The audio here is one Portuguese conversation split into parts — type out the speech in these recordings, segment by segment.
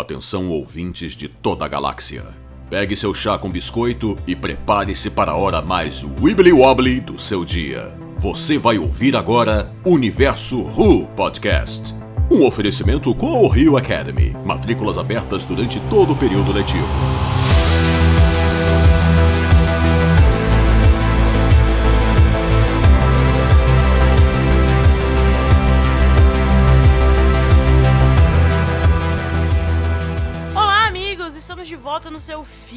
Atenção ouvintes de toda a galáxia. Pegue seu chá com biscoito e prepare-se para a hora mais wibbly wobbly do seu dia. Você vai ouvir agora Universo Who Podcast. Um oferecimento com o Rio Academy. Matrículas abertas durante todo o período letivo.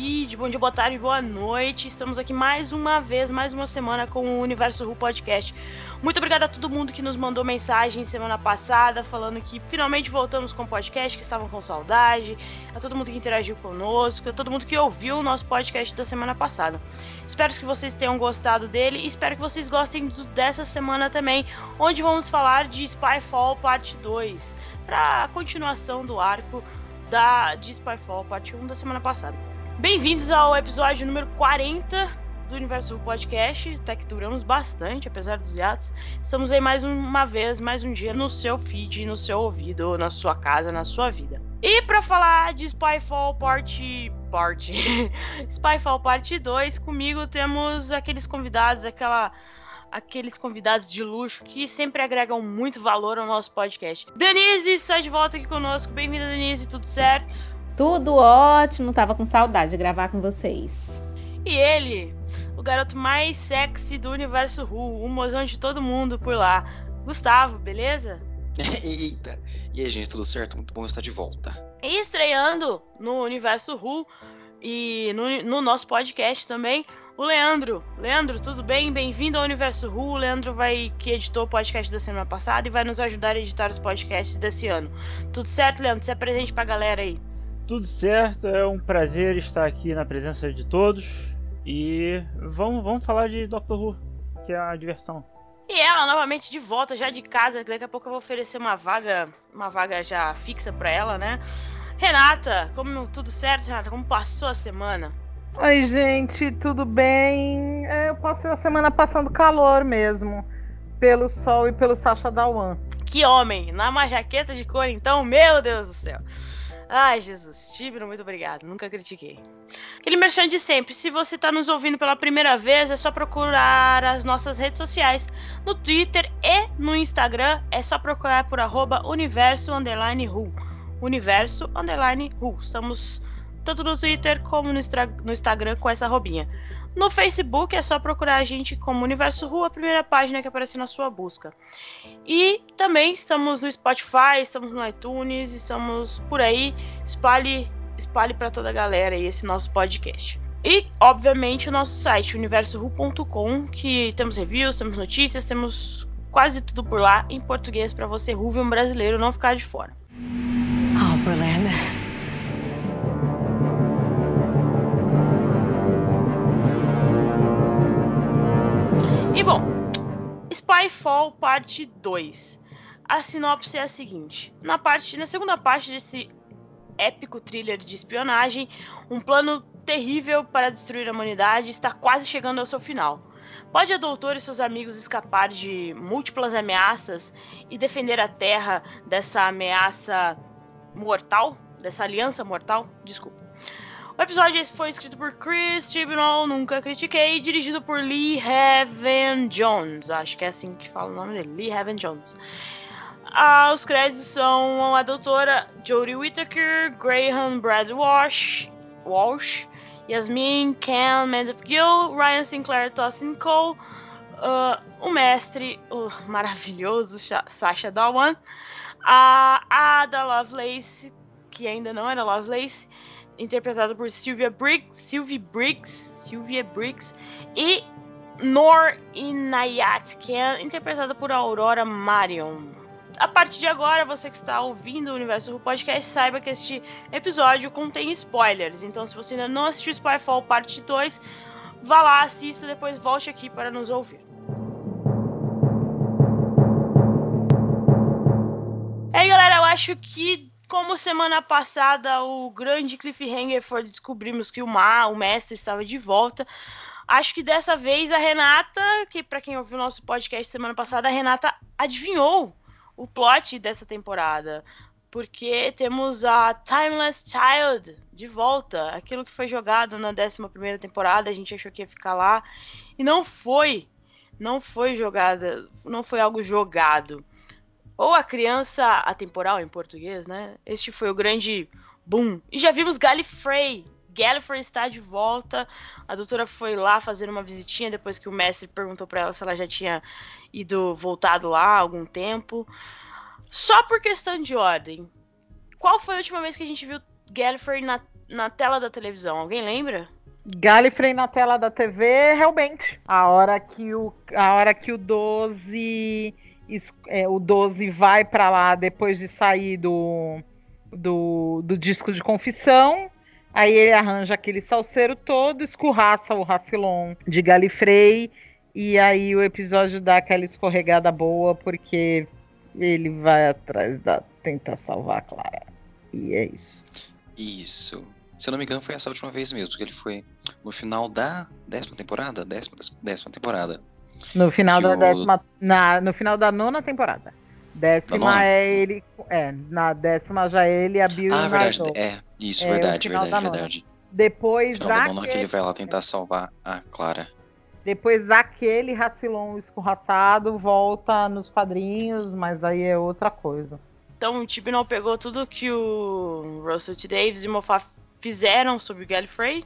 Bom dia, boa tarde, boa noite. Estamos aqui mais uma vez, mais uma semana com o Universo Ru Podcast. Muito obrigada a todo mundo que nos mandou mensagem semana passada falando que finalmente voltamos com o podcast, que estavam com saudade, a todo mundo que interagiu conosco, a todo mundo que ouviu o nosso podcast da semana passada. Espero que vocês tenham gostado dele e espero que vocês gostem dessa semana também, onde vamos falar de Spyfall Parte 2, para a continuação do arco da de Spyfall Parte 1 da semana passada. Bem-vindos ao episódio número 40 do Universo Podcast, até que duramos bastante, apesar dos hiatos. Estamos aí mais uma vez, mais um dia no seu feed, no seu ouvido, na sua casa, na sua vida. E para falar de Spyfall Parte Parte Spyfall Parte 2, comigo temos aqueles convidados, aquela aqueles convidados de luxo que sempre agregam muito valor ao nosso podcast. Denise está de volta aqui conosco. Bem-vinda, Denise, tudo certo? Tudo ótimo, tava com saudade de gravar com vocês. E ele, o garoto mais sexy do universo Ru, o mozão de todo mundo por lá. Gustavo, beleza? Eita! E aí, gente, tudo certo? Muito bom estar de volta. E estreando no universo Ru e no, no nosso podcast também, o Leandro. Leandro, tudo bem? Bem-vindo ao Universo Ru. O Leandro vai que editou o podcast da semana passada e vai nos ajudar a editar os podcasts desse ano. Tudo certo, Leandro? Se apresente pra galera aí. Tudo certo, é um prazer estar aqui na presença de todos. E vamos, vamos falar de Doctor Who, que é a diversão. E ela novamente de volta, já de casa. Daqui a pouco eu vou oferecer uma vaga, uma vaga já fixa pra ela, né? Renata, como tudo certo, Renata? Como passou a semana? Oi, gente, tudo bem? É, eu passei a semana passando calor mesmo. Pelo sol e pelo Sasha Dawan. Que homem! Na uma jaqueta de cor, então, meu Deus do céu. Ai, Jesus. Tibro, muito obrigado. Nunca critiquei. Aquele merchan de sempre. Se você está nos ouvindo pela primeira vez, é só procurar as nossas redes sociais. No Twitter e no Instagram, é só procurar por arroba universo underline ru. Universo underline ru. Estamos tanto no Twitter como no, no Instagram com essa robinha. No Facebook é só procurar a gente como Universo Ru, a primeira página que aparece na sua busca. E também estamos no Spotify, estamos no iTunes, estamos por aí. Espalhe, espalhe para toda a galera esse nosso podcast. E, obviamente, o nosso site, universoru.com, que temos reviews, temos notícias, temos quase tudo por lá em português para você, Ruvium brasileiro, não ficar de fora. Oh, Berlin. E bom, Spyfall parte 2. A sinopse é a seguinte: na parte, na segunda parte desse épico thriller de espionagem, um plano terrível para destruir a humanidade está quase chegando ao seu final. Pode a doutora e seus amigos escapar de múltiplas ameaças e defender a Terra dessa ameaça mortal? Dessa aliança mortal? Desculpa. O episódio esse foi escrito por Chris Chibnall, nunca critiquei, e dirigido por Lee Heaven Jones. Acho que é assim que fala o nome dele, Lee Heaven Jones. Ah, os créditos são a doutora Jodie Whittaker, Graham Brad Walsh, Walsh Yasmin Cam Gill, Ryan Sinclair Tossin Cole, ah, o mestre, o maravilhoso Sha- Sasha Dawan, a Ada Lovelace, que ainda não era Lovelace, interpretada por Sylvia Briggs, Sylvie Briggs, Sylvia Briggs e Nor Inayat, que é interpretada por Aurora Marion. A partir de agora, você que está ouvindo o Universo Ru Podcast, saiba que este episódio contém spoilers. Então, se você ainda não assistiu Spyfall Parte 2, vá lá, assista, depois volte aqui para nos ouvir. E aí, galera, eu acho que como semana passada o grande cliffhanger foi descobrimos que o Ma, o mestre, estava de volta. Acho que dessa vez a Renata, que para quem ouviu o nosso podcast semana passada, a Renata adivinhou o plot dessa temporada. porque temos a Timeless Child de volta. Aquilo que foi jogado na 11 temporada, a gente achou que ia ficar lá. E não foi. Não foi jogada. Não foi algo jogado. Ou a criança atemporal em português, né? Este foi o grande boom. E já vimos Gallifrey. Gallifrey está de volta. A doutora foi lá fazer uma visitinha depois que o mestre perguntou para ela se ela já tinha ido voltado lá há algum tempo. Só por questão de ordem. Qual foi a última vez que a gente viu Gallifrey na, na tela da televisão? Alguém lembra? Gallifrey na tela da TV, realmente. A hora que o, a hora que o 12 é, o 12 vai para lá depois de sair do, do, do, disco de confissão. Aí ele arranja aquele salseiro todo, escorraça o Racilon de Galifrey. E aí o episódio dá aquela escorregada boa, porque ele vai atrás da. tentar salvar a Clara. E é isso. Isso. Se eu não me engano, foi essa última vez mesmo, porque ele foi no final da décima temporada? Décima, décima temporada. No final da o... décima. Na, no final da nona temporada. Décima é ele. É, na décima já é ele e a Bill Ah, verdade. É, isso, é, verdade, verdade, verdade. Depois final da que ele vai lá tentar salvar a Clara. Depois aquele Racilon escorraçado volta nos padrinhos, mas aí é outra coisa. Então o Tibnall pegou tudo que o Russell T. Davis e o Moffat fizeram sobre o Gallifrey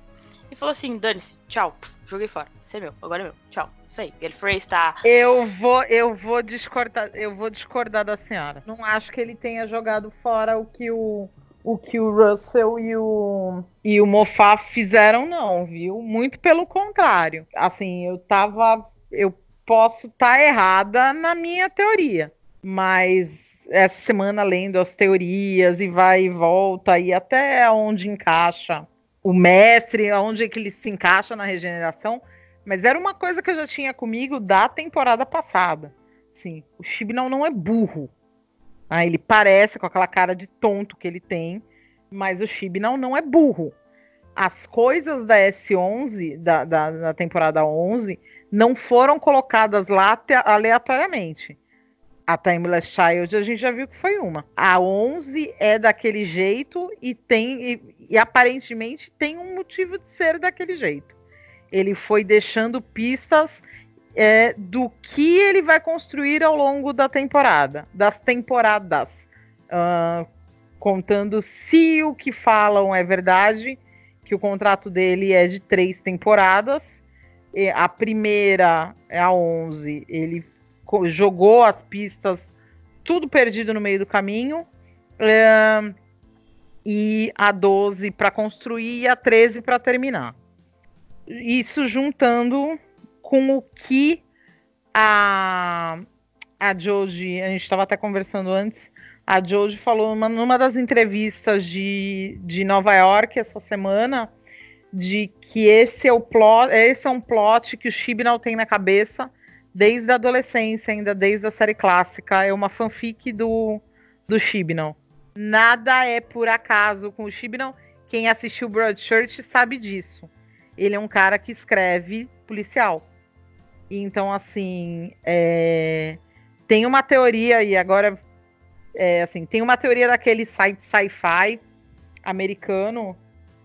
e falou assim: dane-se, tchau, joguei fora. Isso é meu, agora é meu, tchau. Isso aí, Gallifrey está. Eu vou, eu vou discordar, eu vou discordar da senhora. Não acho que ele tenha jogado fora o que o o que o Russell e o, e o Moffat fizeram, não, viu? Muito pelo contrário. Assim, eu tava. Eu posso estar tá errada na minha teoria, mas essa semana lendo as teorias e vai e volta e até onde encaixa o mestre, onde é que ele se encaixa na regeneração, mas era uma coisa que eu já tinha comigo da temporada passada. Sim, o Chibnall não é burro. Ah, ele parece com aquela cara de tonto que ele tem, mas o Chibnall não é burro. As coisas da S11, da, da, da temporada 11, não foram colocadas lá aleatoriamente. A Timeless Child a gente já viu que foi uma. A 11 é daquele jeito e tem e, e aparentemente tem um motivo de ser daquele jeito. Ele foi deixando pistas é, do que ele vai construir ao longo da temporada, das temporadas, uh, contando se o que falam é verdade, que o contrato dele é de três temporadas. A primeira é a 11, ele jogou as pistas tudo perdido no meio do caminho. É, e a 12 para construir e a 13 para terminar. Isso juntando com o que a, a Joji, a gente estava até conversando antes, a Joji falou numa, numa das entrevistas de, de Nova York essa semana de que esse é o plot, esse é um plot que o Chibnall tem na cabeça desde a adolescência, ainda desde a série clássica. É uma fanfic do, do Chibnall. Nada é por acaso com o Chibnall. Quem assistiu Broadchurch sabe disso. Ele é um cara que escreve policial. Então, assim, é... tem uma teoria, e agora, é, assim, tem uma teoria daquele site sci-fi americano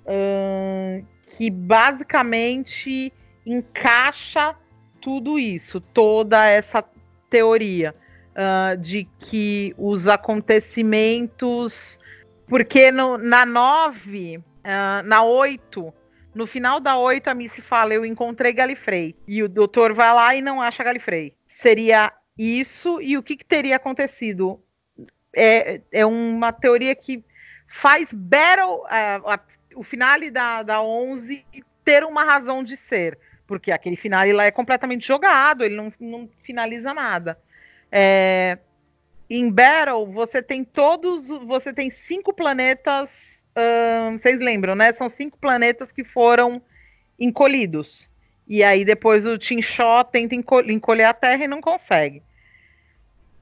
hum, que basicamente encaixa tudo isso, toda essa teoria uh, de que os acontecimentos. Porque no, na 9, uh, na 8, no final da 8, a Missy fala: Eu encontrei Galifrey. E o doutor vai lá e não acha Galifrey. Seria isso e o que, que teria acontecido? É, é uma teoria que faz Battle, uh, o finale da, da 11, ter uma razão de ser. Porque aquele finale lá é completamente jogado, ele não, não finaliza nada. É, em Battle, você tem todos. Você tem cinco planetas vocês lembram, né? São cinco planetas que foram encolhidos. E aí depois o Tim Shaw tenta encolher a Terra e não consegue.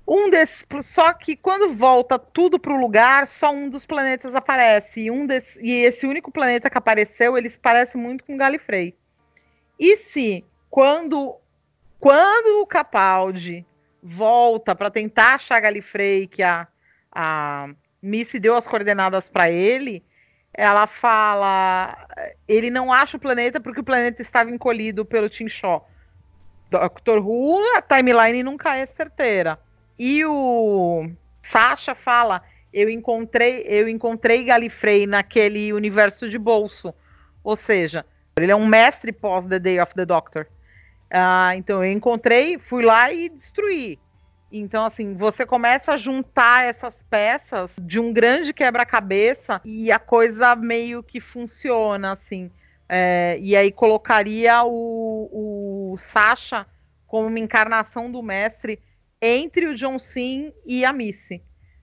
Um desses, só que quando volta tudo para o lugar, só um dos planetas aparece. E, um desse, e esse único planeta que apareceu, eles parece muito com Galifrey. E se quando quando o Capaldi volta para tentar achar Galifrey, que a, a Missy deu as coordenadas para ele, ela fala, ele não acha o planeta porque o planeta estava encolhido pelo Tim Shaw. Doctor Who, a timeline nunca é certeira. E o Sasha fala, eu encontrei, eu encontrei Galifrey naquele universo de bolso. Ou seja, ele é um mestre pós The Day of the Doctor. Uh, então eu encontrei, fui lá e destruí. Então, assim, você começa a juntar essas peças de um grande quebra-cabeça e a coisa meio que funciona, assim. É, e aí colocaria o, o Sasha como uma encarnação do mestre entre o John Sim e a Missy.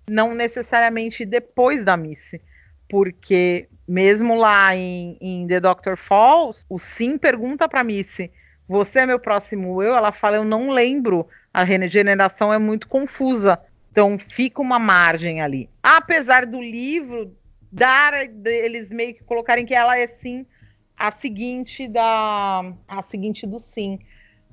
Não necessariamente depois da Missy. Porque mesmo lá em, em The Doctor Falls, o Sim pergunta pra Missy: Você é meu próximo eu? Ela fala: Eu não lembro. A regeneração é muito confusa. Então fica uma margem ali. Apesar do livro dar eles meio que colocarem que ela é sim a seguinte da a seguinte do sim.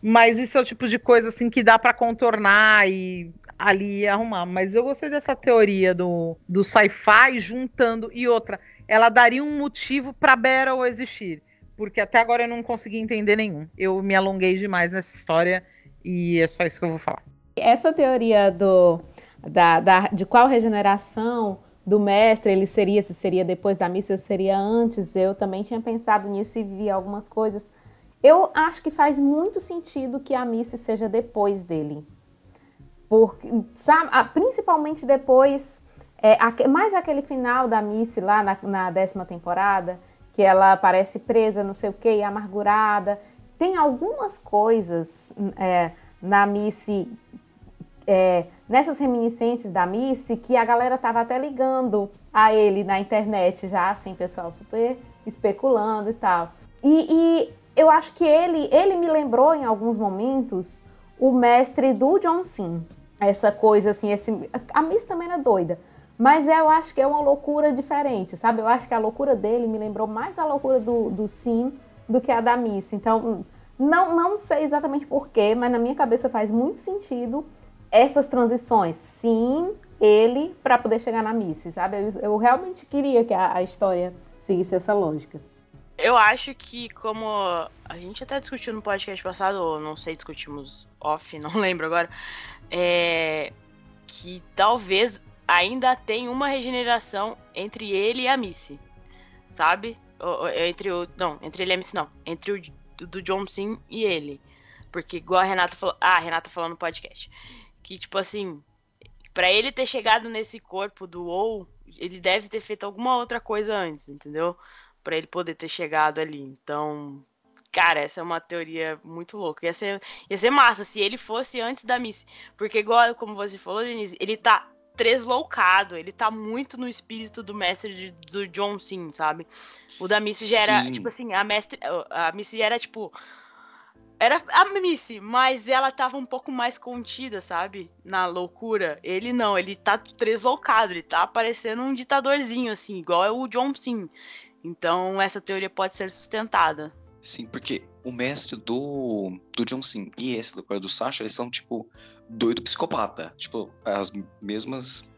Mas isso é o tipo de coisa assim que dá para contornar e ali arrumar. Mas eu gostei dessa teoria do, do sci-fi juntando e outra, ela daria um motivo para Battle existir, porque até agora eu não consegui entender nenhum. Eu me alonguei demais nessa história e é só isso que eu vou falar. Essa teoria do da, da de qual regeneração do mestre, ele seria, se seria depois da missa, se seria antes. Eu também tinha pensado nisso e vi algumas coisas. Eu acho que faz muito sentido que a missa seja depois dele. Porque, sabe, principalmente depois, é, mais aquele final da Missy lá na, na, décima temporada, que ela parece presa, não sei o que, amargurada. Tem algumas coisas é, na Missy é, nessas reminiscências da Missy que a galera tava até ligando a ele na internet já, assim, pessoal super especulando e tal. E, e eu acho que ele, ele me lembrou em alguns momentos o mestre do John Sim. Essa coisa assim, esse, a Miss também era doida. Mas eu acho que é uma loucura diferente, sabe? Eu acho que a loucura dele me lembrou mais a loucura do, do Sim do que a da Miss. Então, não, não sei exatamente porquê, mas na minha cabeça faz muito sentido essas transições, sim, ele para poder chegar na Missy, sabe? Eu, eu realmente queria que a, a, história seguisse essa lógica. Eu acho que como a gente até discutiu no podcast passado, ou não sei, discutimos off, não lembro agora, é que talvez ainda tenha uma regeneração entre ele e a Missy, sabe? Entre o não, entre ele e a Missy não, entre o do John Sim e ele. Porque igual a Renata falou, ah, a Renata falou no podcast que, tipo assim, para ele ter chegado nesse corpo do ou, ele deve ter feito alguma outra coisa antes, entendeu? para ele poder ter chegado ali. Então, cara, essa é uma teoria muito louca. Ia ser, ia ser massa se ele fosse antes da Miss. Porque, igual como você falou, Denise, ele tá tresloucado, ele tá muito no espírito do mestre de, do John Sim, sabe? O da Missy já era, tipo assim, a mestre. A Missy já era, tipo, era a Missy, mas ela tava um pouco mais contida, sabe? Na loucura. Ele não, ele tá tresloucado, ele tá parecendo um ditadorzinho, assim, igual é o John Sim. Então essa teoria pode ser sustentada. Sim, porque o mestre do, do John Sim e esse do do Sasha, eles são, tipo, doido psicopata. Tipo, as mesmas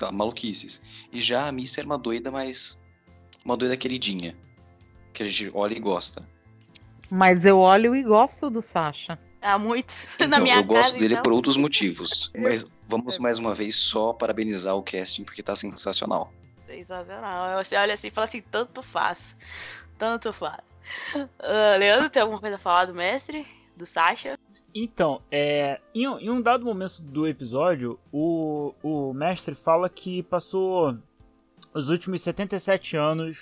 lá, maluquices. E já a Missy era uma doida, mas uma doida queridinha. Que a gente olha e gosta. Mas eu olho e gosto do Sasha. Ah, muito. Então, Na minha eu gosto casa, dele então. por outros motivos. Mas vamos mais uma vez só parabenizar o casting porque tá sensacional. Sensacional. Você olha assim e fala assim, tanto faz. Tanto faz. Uh, Leandro, tem alguma coisa a falar do mestre? Do Sasha? Então, é, em, em, um dado momento do episódio, o, o mestre fala que passou os últimos 77 anos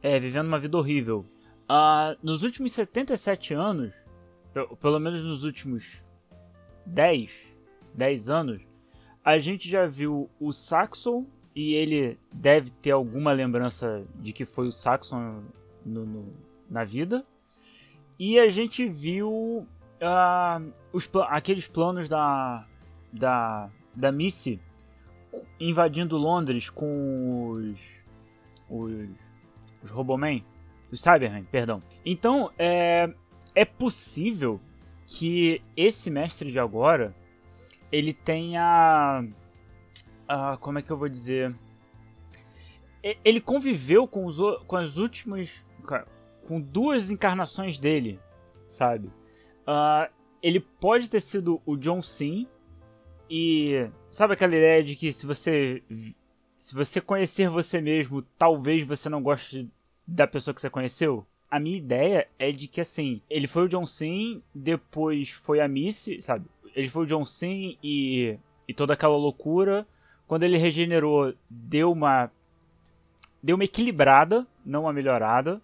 é, vivendo uma vida horrível. Uh, nos últimos 77 anos, pelo menos nos últimos 10, 10 anos, a gente já viu o Saxon e ele deve ter alguma lembrança de que foi o Saxon no, no, na vida. E a gente viu uh, os, aqueles planos da, da, da Missy invadindo Londres com os, os, os Robomen. Os Cybermen, perdão. Então, é, é possível que esse mestre de agora ele tenha. Uh, como é que eu vou dizer? ele conviveu com, os, com as últimas. com duas encarnações dele, sabe? Ah, ele pode ter sido o John Sim e sabe aquela ideia de que se você se você conhecer você mesmo, talvez você não goste da pessoa que você conheceu? A minha ideia é de que assim, ele foi o John Sim, depois foi a Missy, sabe? Ele foi o John Sim e e toda aquela loucura. Quando ele regenerou, deu uma deu uma equilibrada, não uma melhorada,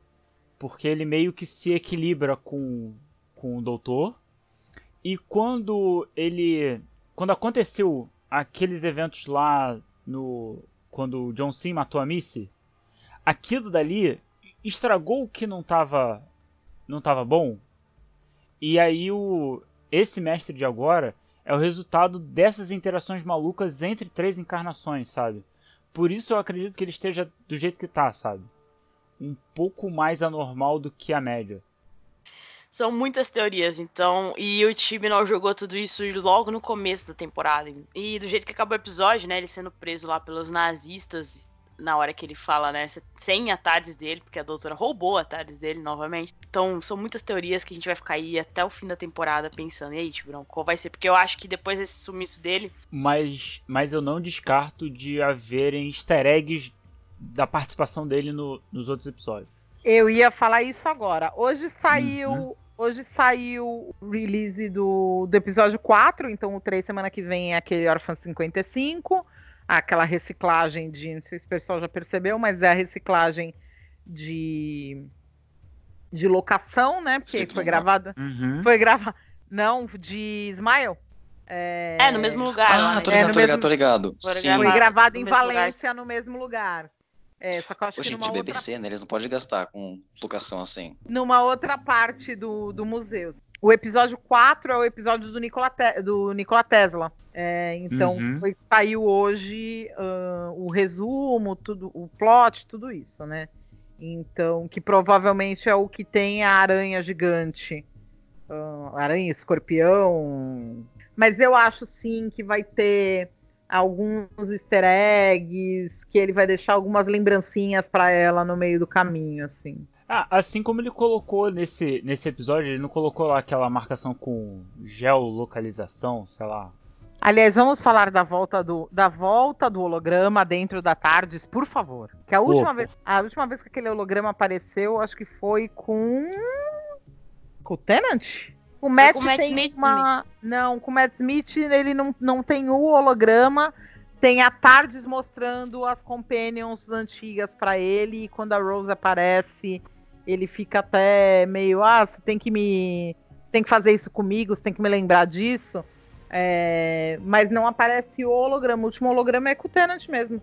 porque ele meio que se equilibra com com o doutor. E quando ele quando aconteceu aqueles eventos lá no quando o John Sim matou a Missy, aquilo dali estragou o que não tava não tava bom. E aí o esse mestre de agora é o resultado dessas interações malucas entre três encarnações, sabe? Por isso eu acredito que ele esteja do jeito que tá, sabe? Um pouco mais anormal do que a média. São muitas teorias, então. E o time não jogou tudo isso logo no começo da temporada. E do jeito que acabou o episódio, né? Ele sendo preso lá pelos nazistas na hora que ele fala, né? Sem a Tardes dele, porque a doutora roubou a Tardes dele novamente. Então, são muitas teorias que a gente vai ficar aí até o fim da temporada pensando. E aí, Tiburão, qual vai ser? Porque eu acho que depois desse sumiço dele. Mas, mas eu não descarto de haverem easter eggs da participação dele no- nos outros episódios. Eu ia falar isso agora. Hoje saiu. Uhum. Hoje saiu o release do, do episódio 4, então o 3 semana que vem é aquele Orphan 55, aquela reciclagem de. Não sei se o pessoal já percebeu, mas é a reciclagem de. de locação, né? Porque Segundo foi mapa. gravado. Uhum. Foi gravado. Não, de Smile. É, É, no mesmo lugar. Ah, tô É, ligado, no tô ligado, mesmo- tô ligado. Foi Sim. gravado. Foi gravado no em mesmo lugar. Valência, no mesmo lugar. É, só que eu acho Ô, que gente, numa outra BBC, né? Eles não podem gastar com locação assim. numa outra parte do, do museu. O episódio 4 é o episódio do Nikola, Te- do Nikola Tesla. É, então, Uhum. foi, saiu hoje ah, o resumo, tudo, o plot, tudo isso, né? Então, que provavelmente é o que tem a aranha gigante. ah, aranha, escorpião. Mas eu acho sim que vai ter alguns easter eggs, que ele vai deixar algumas lembrancinhas pra ela no meio do caminho, assim. Ah, assim como ele colocou nesse, nesse episódio, ele não colocou lá aquela marcação com geolocalização, sei lá. Aliás, vamos falar da volta do, da volta do holograma dentro da Tardes, por favor. Que a última, vez, a última vez que aquele holograma apareceu, acho que foi com. Com o Tenant? O Matt com o Matt tem Smith uma. Não, com o Matt Smith ele não, não tem o holograma. Tem a Tardes mostrando as companions antigas pra ele. E quando a Rose aparece, ele fica até meio. Ah, você tem que me. Tem que fazer isso comigo, você tem que me lembrar disso. É, mas não aparece o holograma. O último holograma é com o Tenant mesmo.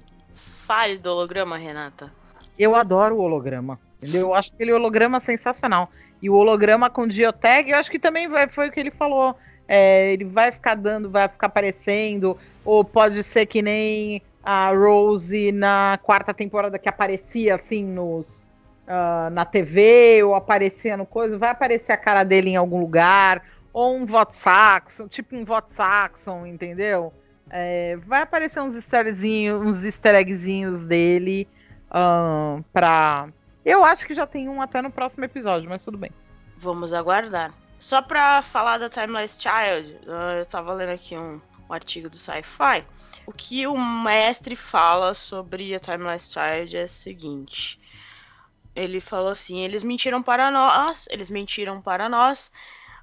Fale do holograma, Renata. Eu adoro o holograma. Entendeu? Eu acho aquele holograma sensacional. E o holograma com Geotag, eu acho que também vai, foi o que ele falou. É, ele vai ficar dando, vai ficar aparecendo. Ou pode ser que nem a Rose na quarta temporada que aparecia assim nos. ah, na TV, ou aparecia no coisa, vai aparecer a cara dele em algum lugar, ou um voto Saxon, tipo um voto Saxon, entendeu? É, vai aparecer uns easterzinhos, uns easter eggzinhos dele ahn, pra. Eu acho que já tem um até no próximo episódio, mas tudo bem. Vamos aguardar. Só pra falar da Timeless Child, ah, eu tava lendo aqui um, um artigo do Sci-Fi. O que o mestre fala sobre a Timeless Child é o seguinte. Ele falou assim: eles mentiram para nós, eles mentiram para nós,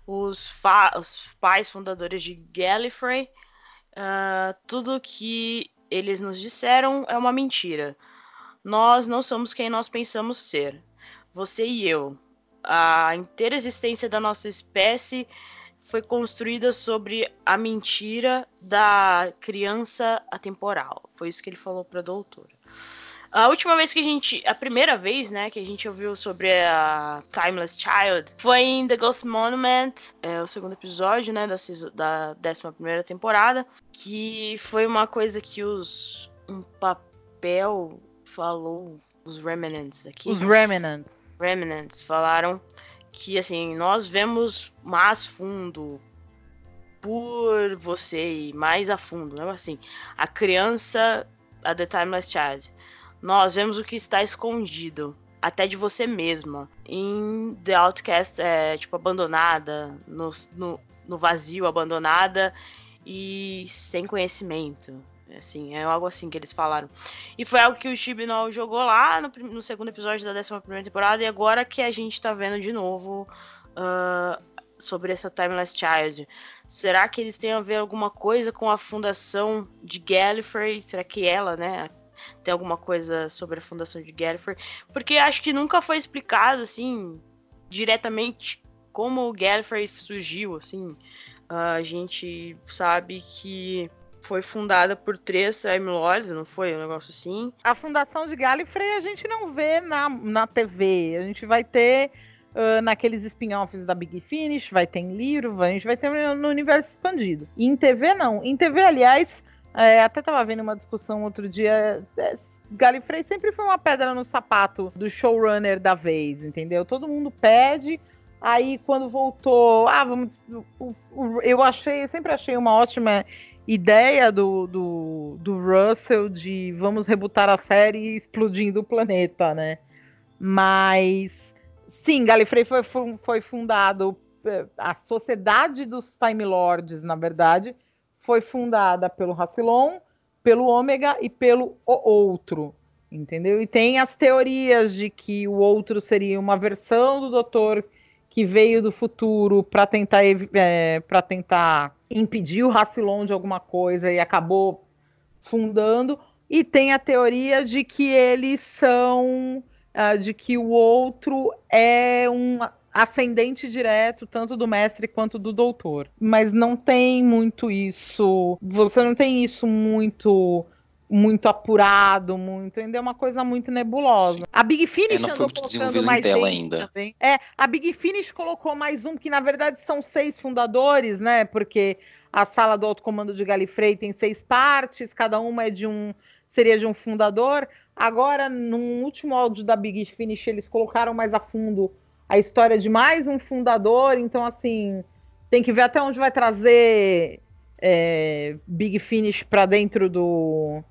os, os pais fundadores de Gallifrey. ah, tudo que eles nos disseram é uma mentira. Nós não somos quem nós pensamos ser. Você e eu. A inteira existência da nossa espécie foi construída sobre a mentira da criança atemporal. Foi isso que ele falou para a doutora. A última vez que a gente, a primeira vez, né, que a gente ouviu sobre a Timeless Child foi em The Ghost Monument, é o segundo episódio, né, da, da 11 primeira temporada, que foi uma coisa que os um papel falou, os remnants aqui. Os Remnants. Remnants falaram que assim, nós vemos mais fundo por você e mais a fundo, né? Assim, a criança, a The Timeless Child. nós vemos o que está escondido, até de você mesma. Em The Outcast, é tipo abandonada, no, no, no vazio, abandonada e sem conhecimento. Assim, é algo assim que eles falaram. E foi algo que o Chibnall jogou lá no, no segundo episódio da 11 temporada, e agora que a gente tá vendo de novo uh, sobre essa Timeless Child. Será que eles têm a ver alguma coisa com a fundação de Gallifrey? Será que ela, né, tem alguma coisa sobre a fundação de Gallifrey? Porque acho que nunca foi explicado, assim, diretamente como o Gallifrey surgiu, assim. Uh, a gente sabe que foi fundada por três Time Lords, não foi? Um negócio assim. A fundação de Gallifrey a gente não vê na, na TV. A gente vai ter uh, naqueles spin-offs da Big Finish, vai ter em livro, a gente vai ter no universo expandido. E em TV, não. Em TV, aliás, é, até tava vendo uma discussão outro dia. É, Gallifrey sempre foi uma pedra no sapato do showrunner da vez, entendeu? Todo mundo pede. Aí quando voltou, ah, vamos. Eu achei, eu sempre achei uma ótima ideia do, do, do Russell de vamos rebutar a série explodindo o planeta, né? Mas sim, Gallifrey foi, foi fundado, é, a Sociedade dos Time Lords, na verdade, foi fundada pelo Rassilon, pelo Ômega e pelo o Outro, entendeu? E tem as teorias de que o Outro seria uma versão do Doutor que veio do futuro para tentar é, para tentar impedir o Rassilon de alguma coisa e acabou fundando. E tem a teoria de que eles são uh, de que o outro é um ascendente direto tanto do mestre quanto do doutor. Mas não tem muito isso você não tem isso muito muito apurado, muito, ainda é uma coisa muito nebulosa. Sim. A Big Finish é, andou colocando mais tela ainda. Também. É, a Big Finish colocou mais um que na verdade são seis fundadores, né? Porque a sala do alto comando de Galifrey tem seis partes, cada uma é de um seria de um fundador. Agora, no último áudio da Big Finish, eles colocaram mais a fundo a história de mais um fundador, então assim, tem que ver até onde vai trazer é, Big Finish para dentro do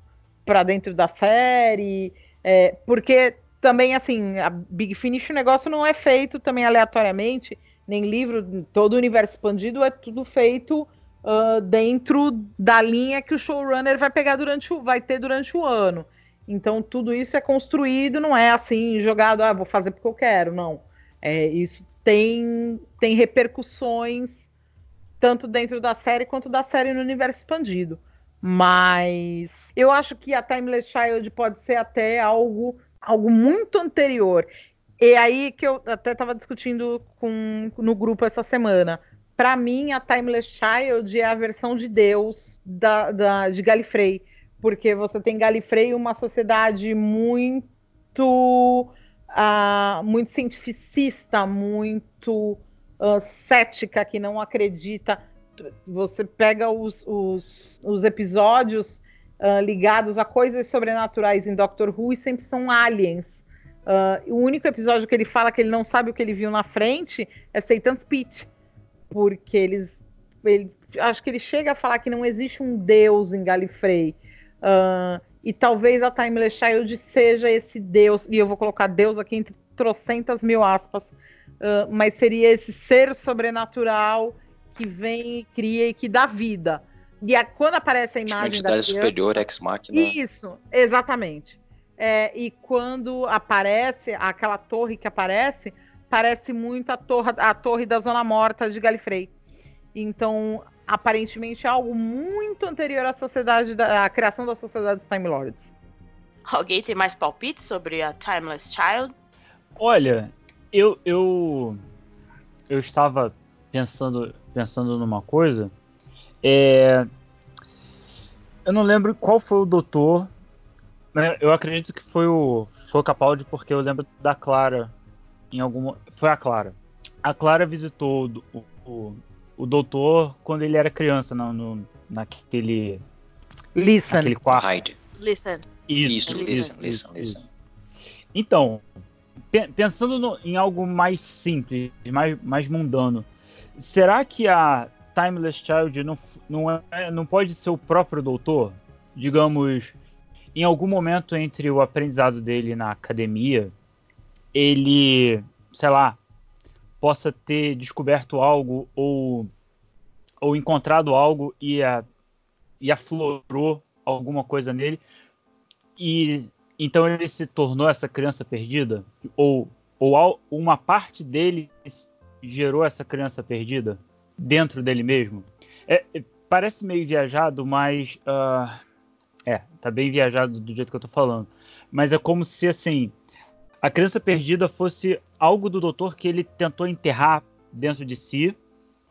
para dentro da série, é, porque também, assim, a Big Finish, o negócio não é feito também aleatoriamente, nem livro, todo o universo expandido é tudo feito uh, dentro da linha que o showrunner vai pegar durante o, vai ter durante o ano. Então, tudo isso é construído, não é assim, jogado, ah, vou fazer porque eu quero, não. É, isso tem, tem repercussões tanto dentro da série quanto da série no universo expandido. Mas eu acho que a Timeless Child pode ser até algo, algo muito anterior. E aí que eu até estava discutindo com, no grupo essa semana. Para mim, a Timeless Child é a versão de Deus da, da, de Galifrey. Porque você tem Galifrey uma sociedade muito, uh, muito cientificista, muito uh, cética, que não acredita você pega os, os, os episódios uh, ligados a coisas sobrenaturais em Doctor Who e sempre são aliens. Uh, o único episódio que ele fala que ele não sabe o que ele viu na frente é Satan's Pit. Porque eles. Ele, acho que ele chega a falar que não existe um deus em Gallifrey. Uh, e talvez a Timeless Child seja esse deus, e eu vou colocar deus aqui entre trocentas mil aspas, uh, mas seria esse ser sobrenatural que vem e cria e que dá vida. E a, quando aparece a imagem da criança, superior, ex machina. Isso, exatamente. É, e quando aparece aquela torre que aparece, parece muito a torre, a torre da Zona Morta de Galifrey. Então, aparentemente é algo muito anterior à sociedade da, à criação da sociedade dos Time Lords. Alguém tem mais palpites sobre a Timeless Child? Olha, eu eu eu estava pensando pensando numa coisa. É... Eu não lembro qual foi o doutor. Né? Eu acredito que foi o, foi o Capaldi, porque eu lembro da Clara. Em alguma. Foi a Clara. A Clara visitou o, o, o doutor quando ele era criança, no, no naquele. Listen. Naquele quarto. Hide. Listen. Isso, isso, listen, listen, listen. Então, pensando no, em algo mais simples, mais, mais mundano, será que a Timeless Child não, não, é, não pode ser o próprio doutor? Digamos, em algum momento entre o aprendizado dele na academia, ele, sei lá, possa ter descoberto algo ou, ou encontrado algo e, a, e aflorou alguma coisa nele e então ele se tornou essa criança perdida ou ou uma parte dele gerou essa criança perdida dentro dele mesmo é, é, parece meio viajado mas uh, é tá bem viajado do jeito que eu tô falando mas é como se assim a criança perdida fosse algo do doutor que ele tentou enterrar dentro de si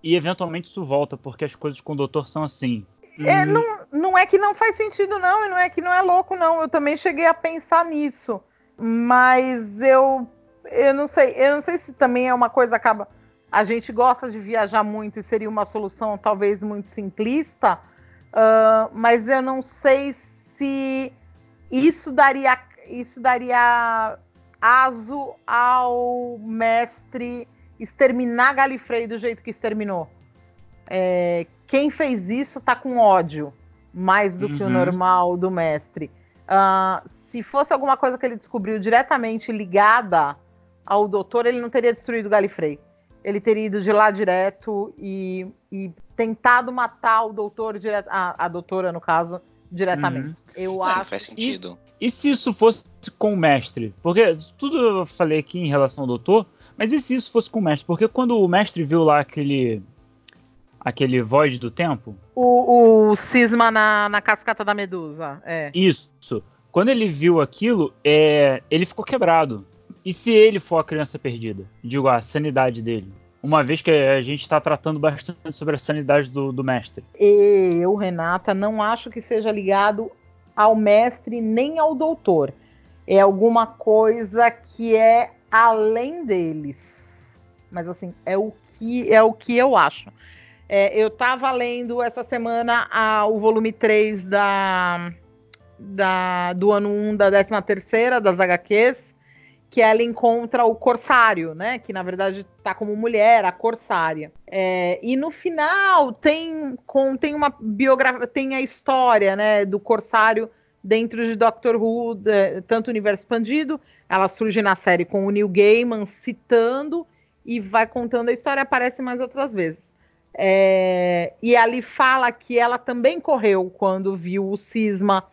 e eventualmente isso volta porque as coisas com o doutor são assim é, não, não é que não faz sentido, não, e não é que não é louco, não. Eu também cheguei a pensar nisso. Mas eu eu não sei, eu não sei se também é uma coisa acaba. A gente gosta de viajar muito e seria uma solução talvez muito simplista, uh, mas eu não sei se isso daria isso daria aso ao mestre exterminar Galifrey do jeito que exterminou. É, quem fez isso tá com ódio mais do uhum. que o uhum. normal do mestre. Uh, se fosse alguma coisa que ele descobriu diretamente ligada ao doutor, ele não teria destruído Galifrey. Ele teria ido de lá direto e, e tentado matar o doutor direto, a, a doutora no caso diretamente. Uhum. Eu Sim, acho. faz sentido. E, e se isso fosse com o mestre? Porque tudo eu falei aqui em relação ao doutor, mas e se isso fosse com o mestre? Porque quando o mestre viu lá aquele aquele Void do Tempo? O, o cisma na, na cascata da Medusa, é. Isso. Quando ele viu aquilo, é, ele ficou quebrado. E se ele for a criança perdida? Digo, a sanidade dele. Uma vez que a gente está tratando bastante sobre a sanidade do, do mestre. Eu, Renata, não acho que seja ligado ao mestre nem ao doutor. É alguma coisa que é além deles. Mas assim, é o que é o que eu acho. É, eu estava lendo essa semana a, o volume 3 da, da, do ano 1 da 13 terceira das HQs, que ela encontra o Corsário, né? Que na verdade está como mulher, a Corsária. É, e no final tem, com, tem uma biografia, tem a história né, do Corsário dentro de Doctor Who, de, tanto universo expandido, ela surge na série com o Neil Gaiman citando e vai contando a história, aparece mais outras vezes. É, e ali fala que ela também correu quando viu o cisma.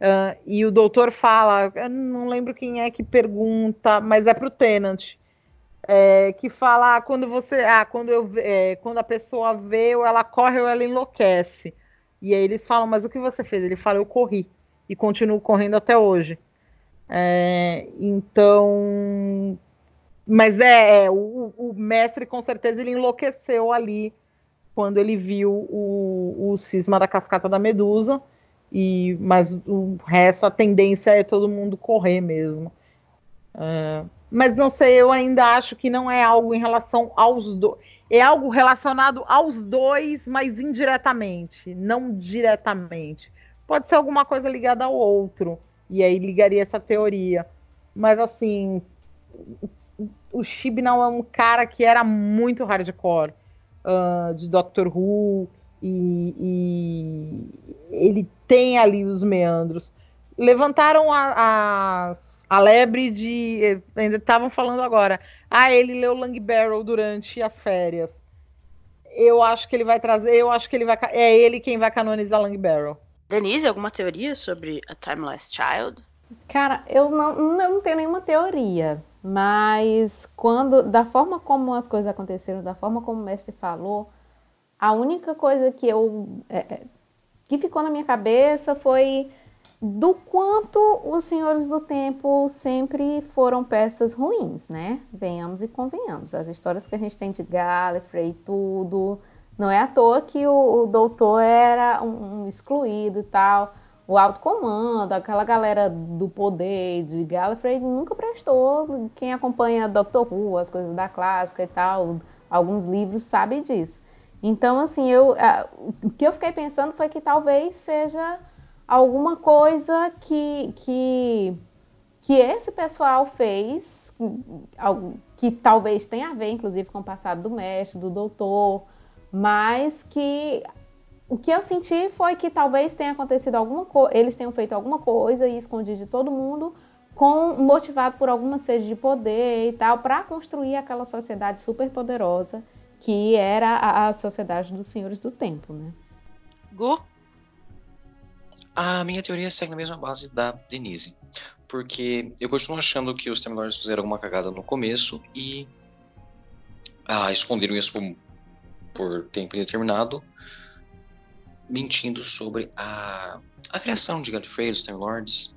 Uh, e o doutor fala, não lembro quem é que pergunta, mas é para o Tenant, é, que fala ah, quando você, ah, quando eu, é, quando a pessoa vê, ou ela corre ou ela enlouquece. E aí eles falam, mas o que você fez? Ele fala, eu corri e continuo correndo até hoje. É, então, mas é, é o, o mestre com certeza ele enlouqueceu ali quando ele viu o, o cisma da cascata da medusa. E, mas o resto, a tendência é todo mundo correr mesmo. É, mas não sei, eu ainda acho que não é algo em relação aos dois. É algo relacionado aos dois, mas indiretamente, não diretamente. Pode ser alguma coisa ligada ao outro, e aí ligaria essa teoria. Mas assim, o Chibnall é um cara que era muito hardcore uh, de Doctor Who, e, e, ele tem ali os meandros. Levantaram a, a, a lebre de. Ainda estavam falando agora. Ah, ele leu Lang Barrel durante as férias. Eu acho que ele vai trazer. Eu acho que ele vai. É ele quem vai canonizar Lang Barrel. Denise, alguma teoria sobre A Timeless Child? Cara, eu não, não tenho nenhuma teoria. Mas quando, da forma como as coisas aconteceram, da forma como o mestre falou, a única coisa que eu é, é, que ficou na minha cabeça foi do quanto os Senhores do Tempo sempre foram peças ruins, né? Venhamos e convenhamos. As histórias que a gente tem de Gallifrey e tudo, não é à toa que o, o doutor era um, um excluído e tal o alto comando, aquela galera do poder de Gallifrey nunca prestou. Quem acompanha Doctor Who, as coisas da clássica e tal, alguns livros sabe disso. Então, assim, eu, o que eu fiquei pensando foi que talvez seja alguma coisa que, que, que esse pessoal fez, que talvez tenha a ver, inclusive, com o passado do mestre, do doutor, mas que o que eu senti foi que talvez tenha acontecido alguma coisa, eles tenham feito alguma coisa e escondido de todo mundo, com motivado por alguma sede de poder e tal, para construir aquela sociedade super poderosa que era a, a sociedade dos senhores do tempo, né? Gu? A minha teoria segue na mesma base da Denise. Porque eu continuo achando que os Time Lords fizeram alguma cagada no começo e ah, esconderam isso por, por tempo indeterminado, mentindo sobre a, a criação de Gallifrey, dos Time Lords,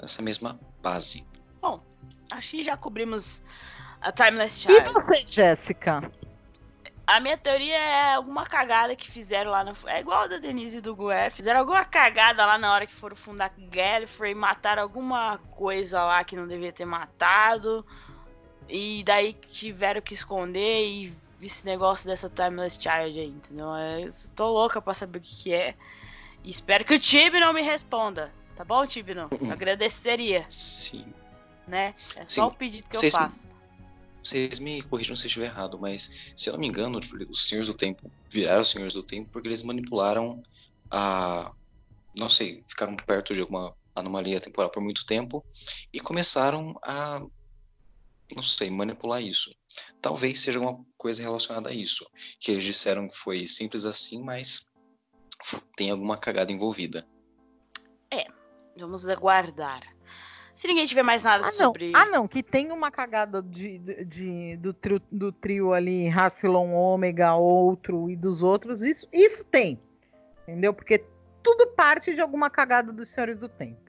nessa mesma base. Bom, acho que já cobrimos a Timeless E Child. você, Jéssica? A minha teoria é alguma cagada que fizeram lá no. É igual a da Denise e do Gué. Fizeram alguma cagada lá na hora que foram fundar Gallifrey. Mataram alguma coisa lá que não devia ter matado. E daí tiveram que esconder e esse negócio dessa Timeless Child aí, entendeu? Eu tô louca pra saber o que, que é. E espero que o Tibi não me responda. Tá bom, Tibno? Uhum. Agradeceria, Sim. né? É Sim. só o pedido que eu Vocês- faço. Vocês me corrijam se eu estiver errado, mas se eu não me engano, os Senhores do Tempo viraram os Senhores do Tempo porque eles manipularam a. Não sei, ficaram perto de alguma anomalia temporal por muito tempo e começaram a. Não sei, manipular isso. Talvez seja alguma coisa relacionada a isso. Que eles disseram que foi simples assim, mas tem alguma cagada envolvida. Vamos aguardar. Se ninguém tiver mais nada Ah, não. sobre. Ah, não, que tem uma cagada de, de- de- do, trio, do trio ali, Rassilon, Ômega, outro e dos outros. Isso, isso tem. Entendeu? Porque tudo parte de alguma cagada dos Senhores do Tempo.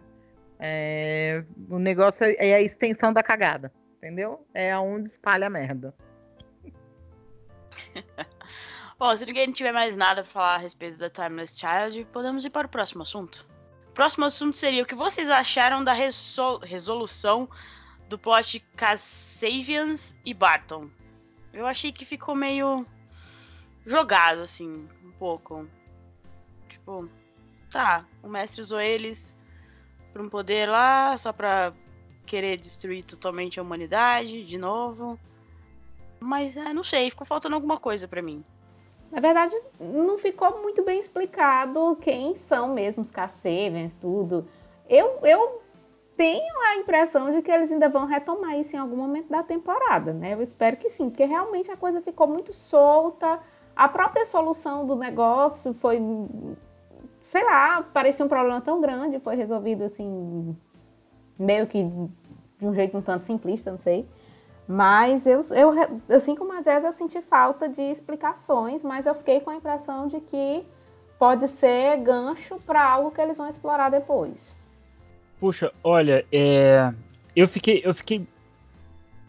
É, o negócio é, é a extensão da cagada. Entendeu? É aonde espalha a merda. Bom, se ninguém tiver mais nada pra falar a respeito da Timeless Child, podemos ir para o próximo assunto. Próximo assunto seria o que vocês acharam da resol- resolução do plot Cassavians e Barton. Eu achei que ficou meio jogado, assim, um pouco. Tipo, tá, o mestre usou eles pra um poder lá, só pra querer destruir totalmente a humanidade, de novo. Mas, é, não sei, ficou faltando alguma coisa pra mim. Na verdade, não ficou muito bem explicado quem são mesmo os Cassavens, tudo. Eu, eu tenho a impressão de que eles ainda vão retomar isso em algum momento da temporada, né? Eu espero que sim, porque realmente a coisa ficou muito solta. A própria solução do negócio foi, sei lá, parecia um problema tão grande, foi resolvido assim, meio que de um jeito um tanto simplista, não sei. Mas eu, eu, assim como a Jazz, eu senti falta de explicações, mas eu fiquei com a impressão de que pode ser gancho para algo que eles vão explorar depois. Puxa, olha, é, eu fiquei, eu fiquei,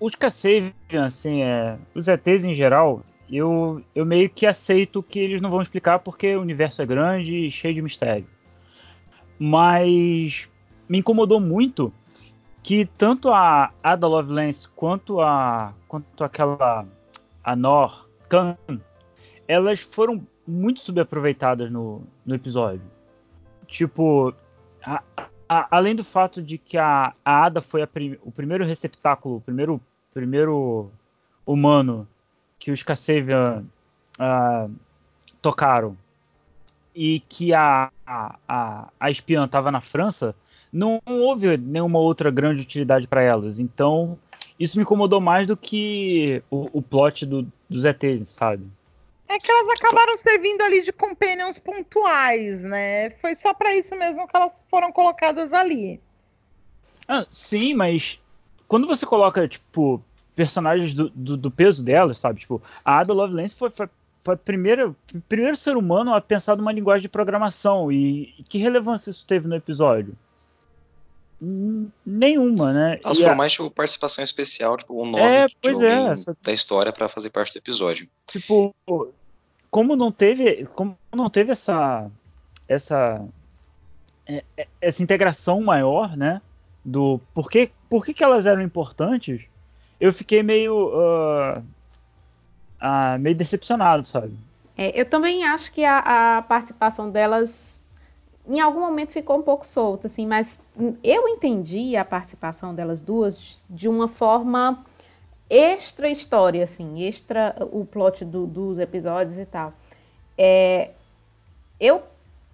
os Cassavian, assim, é, os ETs em geral, eu, eu meio que aceito que eles não vão explicar porque o universo é grande e cheio de mistério. Mas me incomodou muito que tanto a Ada Lovelace quanto a quanto aquela a Nor Khan, elas foram muito subaproveitadas no, no episódio. Tipo, a- a- além do fato de que a, a Ada foi prim- o primeiro receptáculo, o primeiro, primeiro humano que os Cassavian ah, tocaram, e que a, a, a, a espiã estava na França, não houve nenhuma outra grande utilidade para elas. Então, isso me incomodou mais do que o, o plot do, dos ETs, sabe? É que elas acabaram servindo ali de companions pontuais, né? Foi só pra isso mesmo que elas foram colocadas ali. Ah, sim, mas quando você coloca, tipo, personagens do, do, do peso delas, sabe? Tipo, a Ada Lovelace foi, foi, foi a primeira, primeiro ser humano a pensar numa linguagem de programação. E, e que relevância isso teve no episódio? Hum, Nenhuma, né? Elas E foram a- mais, tipo, participação especial, tipo, um nome É, de pois é, alguém essa- da história pra fazer parte do episódio. tipo, como não teve, como não teve essa essa é, é, essa integração maior, né, do por que, por que, que elas eram importantes, eu fiquei meio ah, ah, meio decepcionado, sabe? É, eu também acho que a, a participação delas em algum momento ficou um pouco solta, assim, mas eu entendi a participação delas duas de uma forma extra história, assim, extra o plot do- dos episódios e tal. É, eu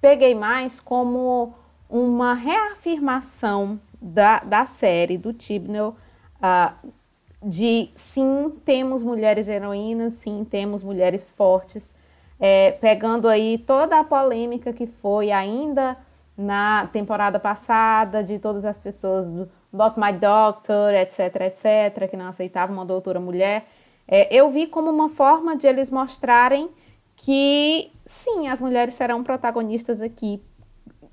peguei mais como uma reafirmação da, da série, do Tibnall, uh, de sim, temos mulheres heroínas, sim, temos mulheres fortes, é, pegando aí toda a polêmica que foi ainda na temporada passada, de todas as pessoas do Not My Doctor, etc, etc, que não aceitavam uma doutora mulher, é, eu vi como uma forma de eles mostrarem que sim, as mulheres serão protagonistas aqui,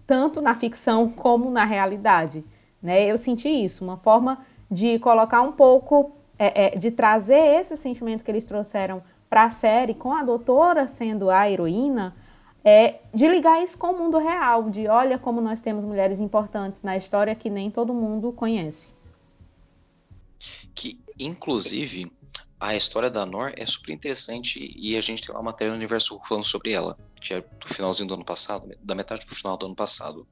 tanto na ficção como na realidade. Né? Eu senti isso, uma forma de colocar um pouco, é, é, de trazer esse sentimento que eles trouxeram para a série, com a doutora sendo a heroína, é, de ligar isso com o mundo real, de olha como nós temos mulheres importantes na história que nem todo mundo conhece. Que, inclusive, a história da Nor é super interessante e a gente tem uma matéria no Universo falando sobre ela, que é do finalzinho do ano passado, da metade pro final do ano passado.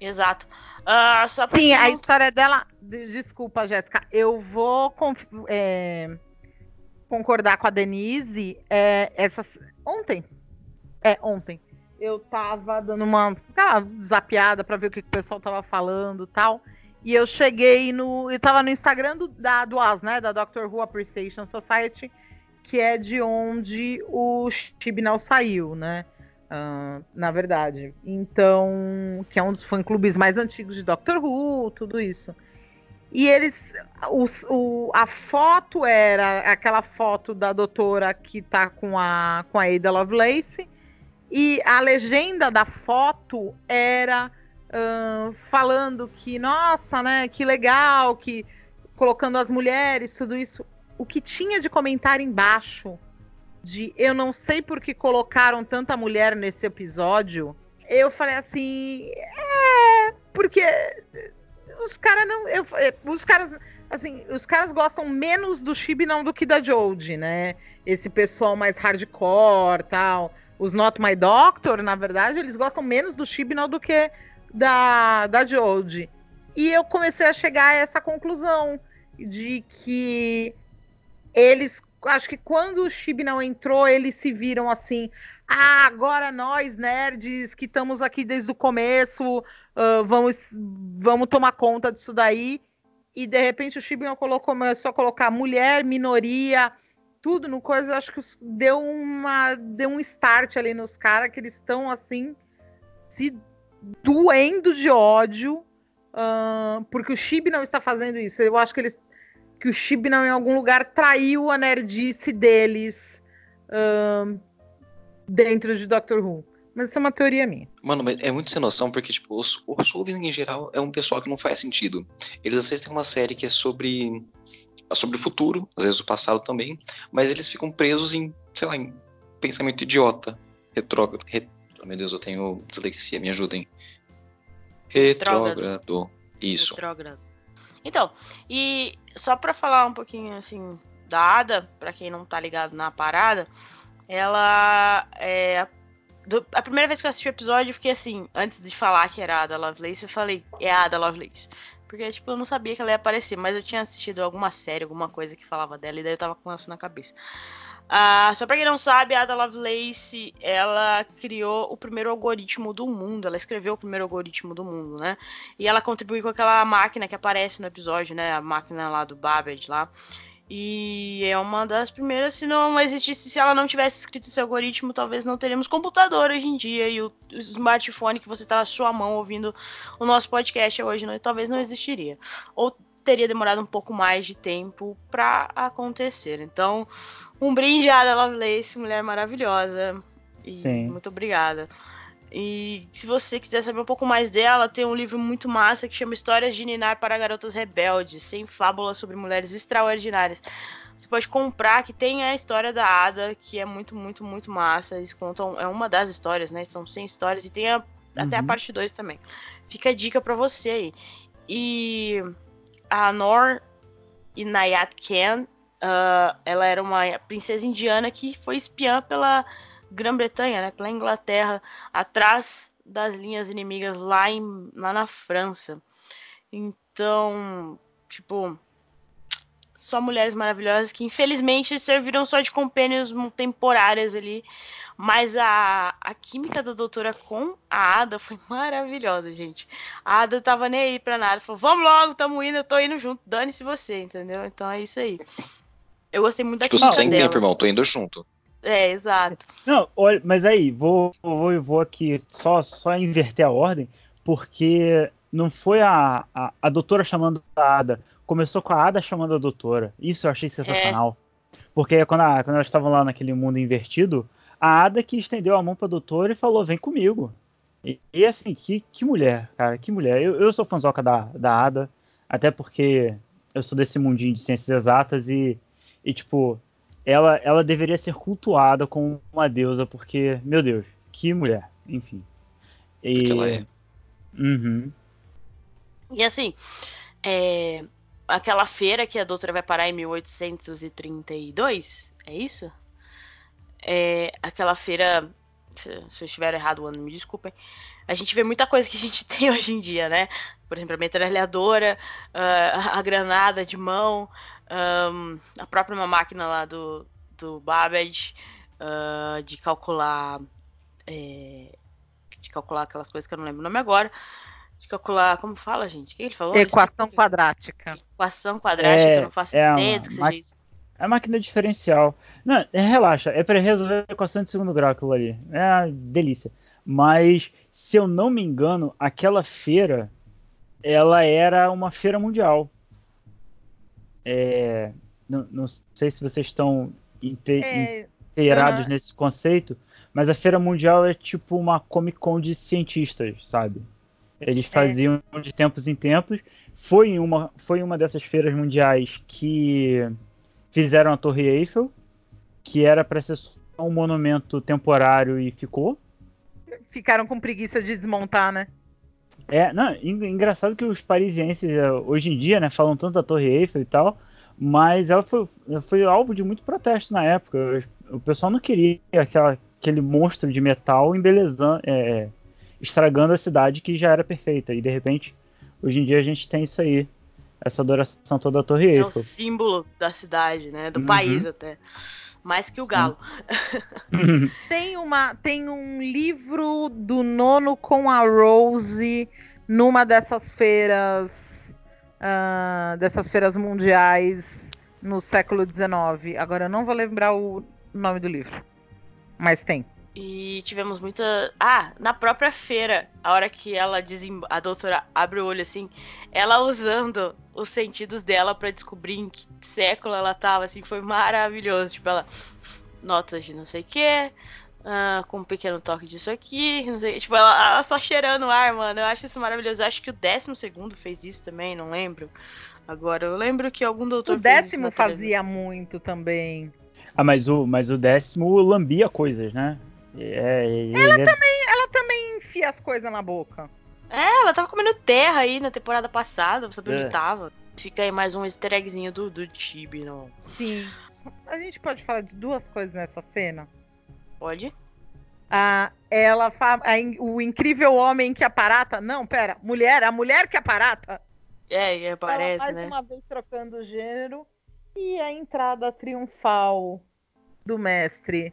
Exato. Uh, Sim, a história dela. Desculpa, Jéssica. Eu vou é, concordar com a Denise. É, essa, ontem. É, ontem. Eu tava dando uma zapiada para ver o que, que o pessoal tava falando tal. E eu cheguei no. Eu tava no Instagram do, da, do AS, né? Da Doctor Who Appreciation Society, que é de onde o Chibnall saiu, né? Uh, na verdade. Então, que é um dos fã-clubes mais antigos de Doctor Who, tudo isso. E eles. O, o, a foto era aquela foto da doutora que tá com a, com a Ada Lovelace. E a legenda da foto era uh, falando que, nossa, né, que legal, que colocando as mulheres, tudo isso. O que tinha de comentário embaixo de eu não sei por que colocaram tanta mulher nesse episódio, eu falei assim, é, porque os caras não, eu, é, os caras assim, os caras gostam menos do Chibi não do que da Jodie, né? Esse pessoal mais hardcore, tal. Os Not My Doctor, na verdade, eles gostam menos do Chibnall do que da, da Jodie. E eu comecei a chegar a essa conclusão de que eles, acho que quando o Chibnall entrou, eles se viram assim, ah, agora nós, nerds, que estamos aqui desde o começo, uh, vamos, vamos tomar conta disso daí. E de repente o Chibnall colocou, começou a colocar mulher, minoria, tudo no coisa, acho que deu uma deu um start ali nos caras que eles estão assim se doendo de ódio uh, porque o Chib não está fazendo isso. Eu acho que eles que o Chib não em algum lugar traiu a nerdice deles uh, dentro de Doctor Who. Mas isso é uma teoria minha. Mano, mas é muito sem noção, porque, tipo, os, os em geral é um pessoal que não faz sentido. Eles assistem uma série que é sobre. sobre o futuro, às vezes o passado também, mas eles ficam presos em, sei lá, em pensamento idiota, retrógrado, Oh, meu Deus, eu tenho dislexia, me ajudem. Retrógrado. Isso. Retrógrado. Então, e só para falar um pouquinho assim da Ada, para quem não tá ligado na parada, ela é do, a primeira vez que eu assisti o episódio, eu fiquei assim, antes de falar que era a Ada Lovelace, eu falei, é a Ada Lovelace. Porque, tipo, eu não sabia que ela ia aparecer, mas eu tinha assistido alguma série, alguma coisa que falava dela, e daí eu tava com isso na cabeça. Uh, só pra quem não sabe, a Ada Lovelace, ela criou o primeiro algoritmo do mundo, ela escreveu o primeiro algoritmo do mundo, né? E ela contribuiu com aquela máquina que aparece no episódio, né? A máquina lá do Babbage lá. E é uma das primeiras, se não existisse, se ela não tivesse escrito esse algoritmo, talvez não teríamos computador hoje em dia. E o, o smartphone que você tá na sua mão ouvindo o nosso podcast hoje, não, talvez não existiria. Ou teria demorado um pouco mais de tempo para acontecer. Então, um brinde a Ada Lovelace, mulher maravilhosa. E Sim. muito obrigada. E se você quiser saber um pouco mais dela, tem um livro muito massa que chama Histórias de Ninar para Garotas Rebeldes, sem fábulas sobre mulheres extraordinárias. Você pode comprar, que tem a história da Ada, que é muito, muito, muito massa. Eles contam, é uma das histórias, né? São 100 histórias e tem a, uhum. até a uhum. parte 2 também. Fica a dica para você aí. E a Nor Inayat Khan, uh, ela era uma princesa indiana que foi espiã pela Grã-Bretanha, né, pela Inglaterra, atrás das linhas inimigas lá, em, lá na França. Então, tipo, só mulheres maravilhosas que infelizmente serviram só de compênios temporárias ali, Mas a, a química da doutora com a Ada foi maravilhosa, gente. A Ada tava nem aí pra nada. Falou, vamos logo, tamo indo, eu tô indo junto, dane-se você, entendeu? Então é isso aí. Eu gostei muito da Tipo, química sem dela. tempo, irmão, tô indo junto. É, exato. Não, olha, mas aí, vou, vou, vou aqui só, só inverter a ordem, porque não foi a, a, a doutora chamando a Ada, começou com a Ada chamando a doutora. Isso eu achei sensacional. Porque quando, a- quando elas estavam lá naquele mundo invertido, a Ada que estendeu a mão pra doutora e falou: vem comigo. E, e assim, que, que mulher, cara, que mulher. Eu, eu sou fãzoca da, da Ada, até porque eu sou desse mundinho de ciências exatas e, e tipo, ela, ela deveria ser cultuada como uma deusa, porque, meu Deus, que mulher, enfim. E, Porque ela é. Uhum. E assim, é, aquela feira que a doutora vai parar em 1832, é isso? É, aquela feira, se, eu estiver errado o ano, me desculpem. A gente vê muita coisa que a gente tem hoje em dia, né? Por exemplo, a metralhadora, ah, a granada de mão, ahn, a própria uma máquina lá do, do Babbage, ah, de calcular. é, de calcular aquelas coisas que eu não lembro o nome agora. De calcular. Como fala, gente? O que ele falou? Equação quadrática. Equação quadrática, É, eu não faço é ideia do que seja isso. É máquina diferencial. Não, é, relaxa, é pra resolver a equação de segundo grau aquilo ali. É uma delícia. Mas, se eu não me engano, aquela feira, ela era uma feira mundial. É, não, não sei se vocês estão inte- É, inteirados aham. nesse conceito, mas a feira mundial é tipo uma Comic Con de cientistas, sabe? Eles faziam de tempos em tempos. Foi em uma, foi uma dessas feiras mundiais que fizeram a Torre Eiffel, que era para ser só um monumento temporário e ficou. ficaram com preguiça de desmontar, né? É, não, en- engraçado que os parisienses eh, hoje em dia, né, falam tanto da Torre Eiffel e tal, mas ela foi, foi alvo de muito protesto na época. O pessoal não queria aquela, aquele monstro de metal embelezando, é, estragando a cidade que já era perfeita. E de repente, hoje em dia a gente tem isso aí, essa adoração toda da Torre É o Eiffel. símbolo da cidade, né? Do Uhum. país até. Mais que o galo. Tem, uma, tem um livro do nono com a Rose numa dessas feiras ah, dessas feiras mundiais no século XIX. Agora eu não vou lembrar o nome do livro. Mas tem. E tivemos muita. Ah, na própria feira, a hora que ela desem... a doutora abre o olho assim, ela usando os sentidos dela pra descobrir em que século ela tava, assim, foi maravilhoso. Tipo, ela. Notas de não sei o quê. ah, com um pequeno toque disso aqui, não sei. Tipo, ela, ela só cheirando o ar, mano. Eu acho isso maravilhoso. Eu acho que o décimo segundo fez isso também, não lembro. Agora, eu lembro que algum doutor O fez isso décimo fazia muito também. ah, mas o, mas o décimo lambia coisas, né? É, ele é- Ela também enfia as coisas na boca. É, ela tava comendo terra aí na temporada passada, pra saber É. onde tava. Fica aí mais um easter eggzinho do, do Tibi, não. Sim. A gente pode falar de duas coisas nessa cena. Pode? Ah, ela fa... a in- o incrível homem que aparata. Não, pera. Mulher, a mulher que aparata. É, e Ela aparece, mais né? uma vez trocando o gênero. E a entrada triunfal do mestre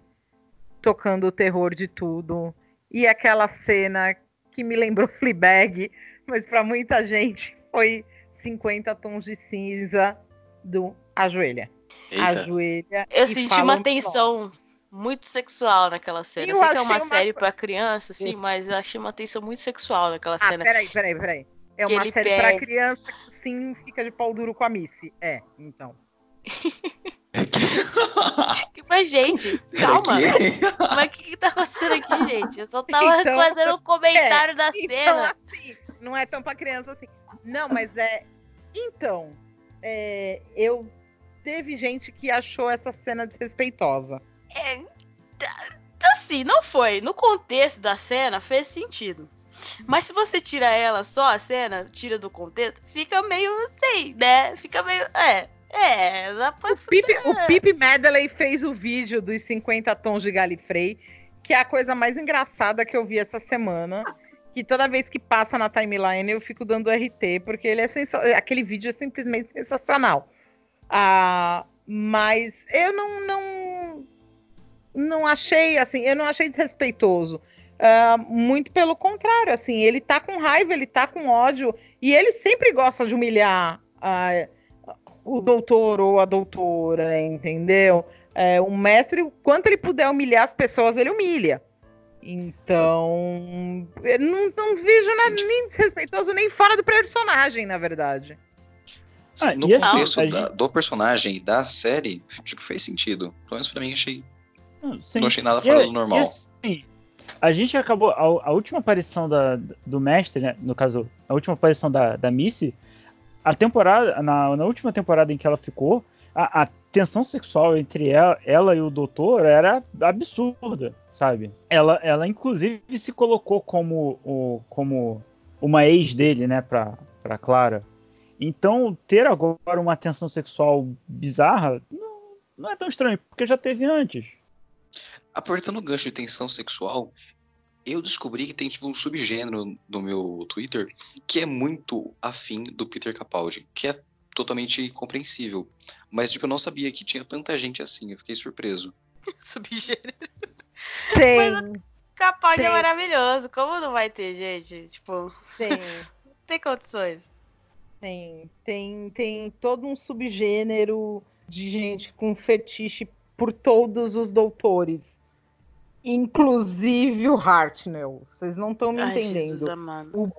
tocando o terror de tudo. E aquela cena que me lembrou Fleabag, mas para muita gente foi 50 tons de cinza do ajoelha. Eita. Ajoelha. Eu senti uma tensão muito sexual naquela cena. Eu Eu sei que é uma uma série pra criança, assim, Isso. mas eu achei uma tensão muito sexual naquela Ah, cena. peraí, peraí, peraí. É Que uma série pra pega- criança que Sim fica de pau duro com a Missy. É, então. Mas, gente, calma. Aqui? Mas o que, que tá acontecendo aqui, gente? Eu só tava Então, fazendo um comentário da Então, cena. assim, não é tão pra criança assim. Não, mas é. Então, é, eu. Teve gente que achou essa cena desrespeitosa. É, tá- assim, não foi. No contexto da cena, fez sentido. Mas se você tira ela só a cena, tira do contexto, fica meio assim, né? Fica meio. É. É, dá pra. O Pipe, o Pipe Medley fez o vídeo dos 50 tons de Galifrey, que é a coisa mais engraçada que eu vi essa semana. Que toda vez que passa na timeline eu fico dando RT, porque ele é aquele vídeo é simplesmente sensacional. Ah, mas eu não, não, não achei, assim, eu não achei desrespeitoso. Uh, muito pelo contrário, assim, ele tá com raiva, ele tá com ódio, e ele sempre gosta de humilhar uh, o doutor ou a doutora, entendeu? Uh, o mestre, quanto ele puder humilhar as pessoas, ele humilha. Então, eu não, não vejo nada nem desrespeitoso, nem fora do personagem, na verdade. Ah, no contexto assim, da, do personagem e da série, tipo, fez sentido. Pelo menos pra mim, achei. Não, não achei nada fora do normal. Assim, a gente acabou. A, a, última aparição da, do mestre, né? No caso, a última aparição da, da Missy, a temporada. Na, na última temporada em que ela ficou, a, a tensão sexual entre ela, ela e o doutor era absurda sabe? Ela, ela inclusive se colocou como, o, como uma ex dele, né, pra, pra Clara. Então, ter agora uma tensão sexual bizarra não, não é tão estranho, porque já teve antes. Aproveitando o gancho de tensão sexual, eu descobri que tem tipo um subgênero no meu Twitter que é muito afim do Peter Capaldi, que é totalmente compreensível. Mas tipo, eu não sabia que tinha tanta gente assim, eu fiquei surpreso. subgênero. Tem. Mas Capaldi é maravilhoso. Como não vai ter, gente? Tipo. Tem. tem condições. Tem. Tem, tem todo um subgênero de gente com fetiche por todos os doutores. Inclusive o Hartnell. Vocês não estão me Ai, entendendo. Jesus, o,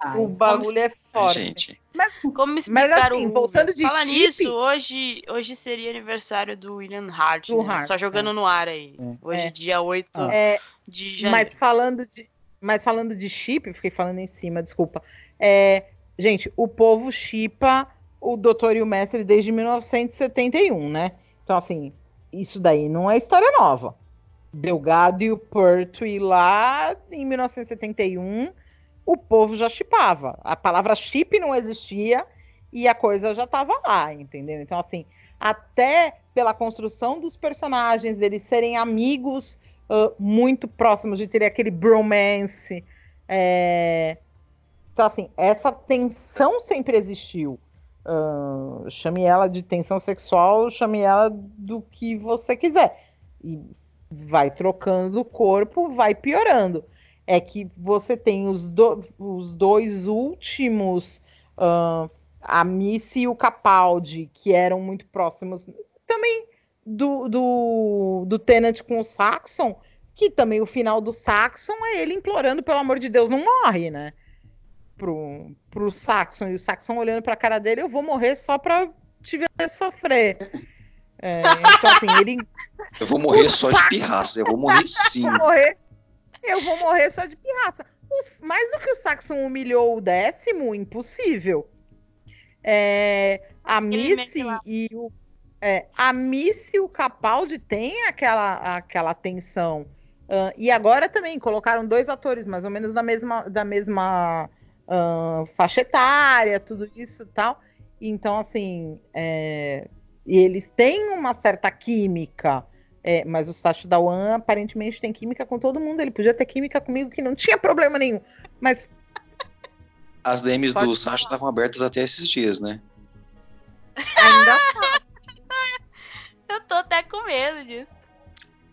Ai, o bagulho é forte. Gente. Mas, como explicar mas assim, o voltando de Fala chip, nisso, hoje, hoje seria aniversário do William Hart, do né? Hart, Só jogando é. no ar aí. É. Hoje, É. dia 8 é, de janeiro. mas falando de, mas falando de chip, fiquei falando em cima, desculpa. É, gente, o povo chipa o Doutor e o Mestre desde 1971, né? Então, assim, isso daí não é história nova. Delgado e o Pertwee lá em 1971, o povo já chipava. A palavra chip não existia e a coisa já estava lá, entendeu? Então, assim, até pela construção dos personagens, deles serem amigos uh, muito próximos, de ter aquele bromance. é, Então, assim, essa tensão sempre existiu. Uh, chame ela de tensão sexual, chame ela do que você quiser. E vai trocando o corpo, vai piorando. É que você tem os, do- os dois últimos, ah, a Missy e o Capaldi, que eram muito próximos, também do, do, do Tennant com o Saxon, que também o final do Saxon é ele implorando, pelo amor de Deus, não morre, né? Pro, pro Saxon, e o Saxon olhando pra cara dele, eu vou morrer só pra te ver sofrer. É, então, assim, ele Eu vou morrer só de pirraça, eu vou morrer sim. vou morrer. Eu vou morrer só de pirraça. Os- mais do que o Saxon humilhou o décimo, impossível. É, a Missy e o. É, a Missy e o Capaldi têm aquela, aquela tensão. Ah, e agora também colocaram dois atores mais ou menos da mesma, da mesma ah, faixa etária, tudo isso e tal. Então, assim, é, e eles têm uma certa química. É, mas o Sacha Dawan aparentemente tem química com todo mundo. Ele podia ter química comigo que não tinha problema nenhum. Mas As DMs Pode do Sasha estavam abertas até esses dias, né? ainda, Eu tô até com medo disso.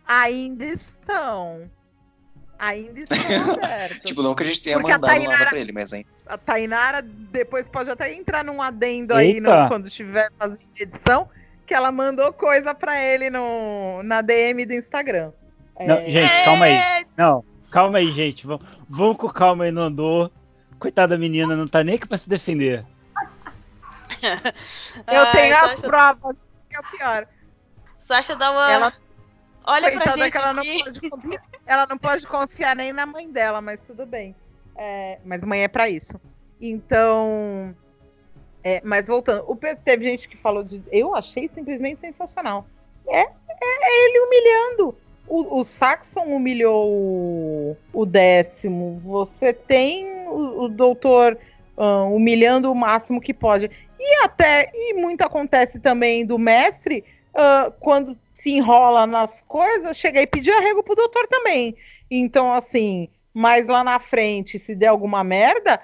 ainda estão. Ainda estão. Tipo, não que a gente tenha Porque mandado nada Tainara- pra ele, mas hein. A Tainara depois pode até entrar num adendo aí no- Eita. quando estiver fazendo edição, que ela mandou coisa pra ele no, na DM do Instagram. Não, É, gente, calma aí. É, Não, calma aí, gente. Vamos, vamos com calma aí no andor. Coitada da menina, não tá nem aqui pra se defender. Eu ai, tenho as provas, que é o pior. Sasha dá uma. Ela- Olha pra Coitada gente que ela não, aqui. pode confiar, ela não pode confiar nem na mãe dela, mas tudo bem. É, mas mãe é pra isso. Então. É, mas voltando, o teve gente que falou de. Eu achei simplesmente sensacional. É, é ele humilhando. O, o Saxon humilhou o, décimo. Você tem o, o doutor ah, humilhando o máximo que pode. E até, e muito acontece também do mestre, ah, quando se enrola nas coisas, chega e pedir arrego pro doutor também. Então, assim, mais lá na frente, se der alguma merda,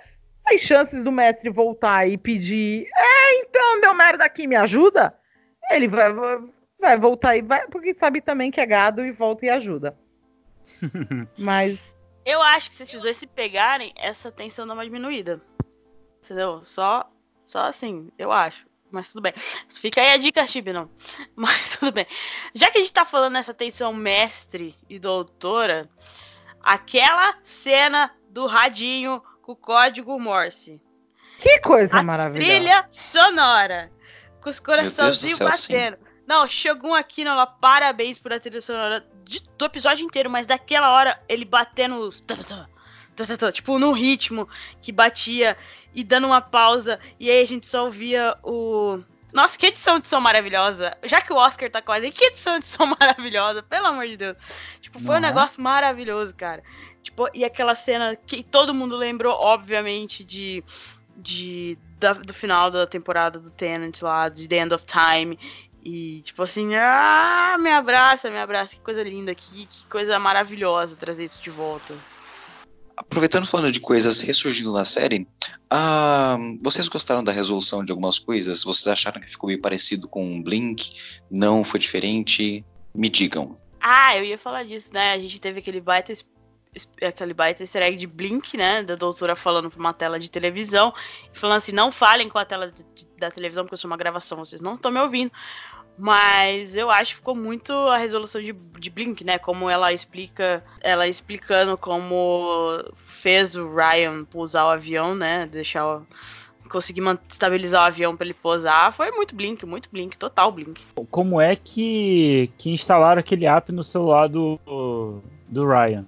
as chances do mestre voltar e pedir, é, então, deu merda aqui, me ajuda? Ele vai, vai voltar e vai, porque sabe também que é gado e volta e ajuda. Mas Eu acho que se esses dois se pegarem, essa tensão dá uma diminuída. Entendeu? Só, só assim, eu acho. Mas tudo bem. Fica aí a dica, Chib, não. Mas tudo bem. Já que a gente tá falando nessa tensão mestre e doutora, aquela cena do radinho com o código Morse. que coisa A maravilhosa. Trilha sonora. Com os coraçãozinhos céu, sim. batendo. Não, chegou aqui, não, parabéns por a trilha sonora de- do episódio inteiro, mas daquela hora ele batendo os. Tipo, no ritmo que batia e dando uma pausa. E aí a gente só ouvia o. Nossa, que edição de som maravilhosa. Já que o Oscar tá quase aí, que edição de som maravilhosa, pelo amor de Deus. Tipo, foi um Não é? negócio maravilhoso, cara. Tipo, e aquela cena que todo mundo lembrou, obviamente, de. de da- do final da temporada do Tenant lá, de The End of Time. E, tipo assim, ah, me abraça, me abraça. Que coisa linda aqui, que coisa maravilhosa trazer isso de volta. Aproveitando falando de coisas ressurgindo na série, ah, vocês gostaram da resolução de algumas coisas? Vocês acharam que ficou meio parecido com o Blink? Não foi diferente? Me digam. Ah, eu ia falar disso, né? A gente teve aquele baita, aquele baita easter egg de Blink, né? Da doutora falando pra uma tela de televisão. Falando assim, não falem com a tela de- da televisão, porque eu sou uma gravação, vocês não estão me ouvindo. Mas eu acho que ficou muito a resolução de, de Blink, né? Como ela explica, ela explicando como fez o Ryan pousar o avião, né? Deixar o, conseguir estabilizar o avião pra ele pousar. Foi muito Blink, muito Blink, total Blink. Como é que, que instalaram aquele app no celular do, do Ryan?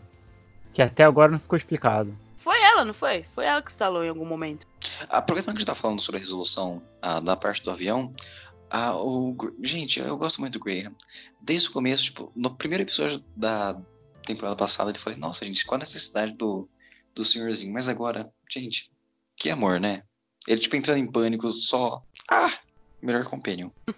Que até agora não ficou explicado. Foi ela, não foi? Foi ela que instalou em algum momento. Aproveitando que a gente tá falando sobre a resolução ah, da parte do avião, ah, o, gente, eu gosto muito do Graham. Desde o começo, tipo, no primeiro episódio da temporada passada, ele falei, nossa, gente, qual a necessidade do, do senhorzinho? Mas agora, gente, que amor, né? Ele, tipo, entrando em pânico, só. Ah! Melhor companion.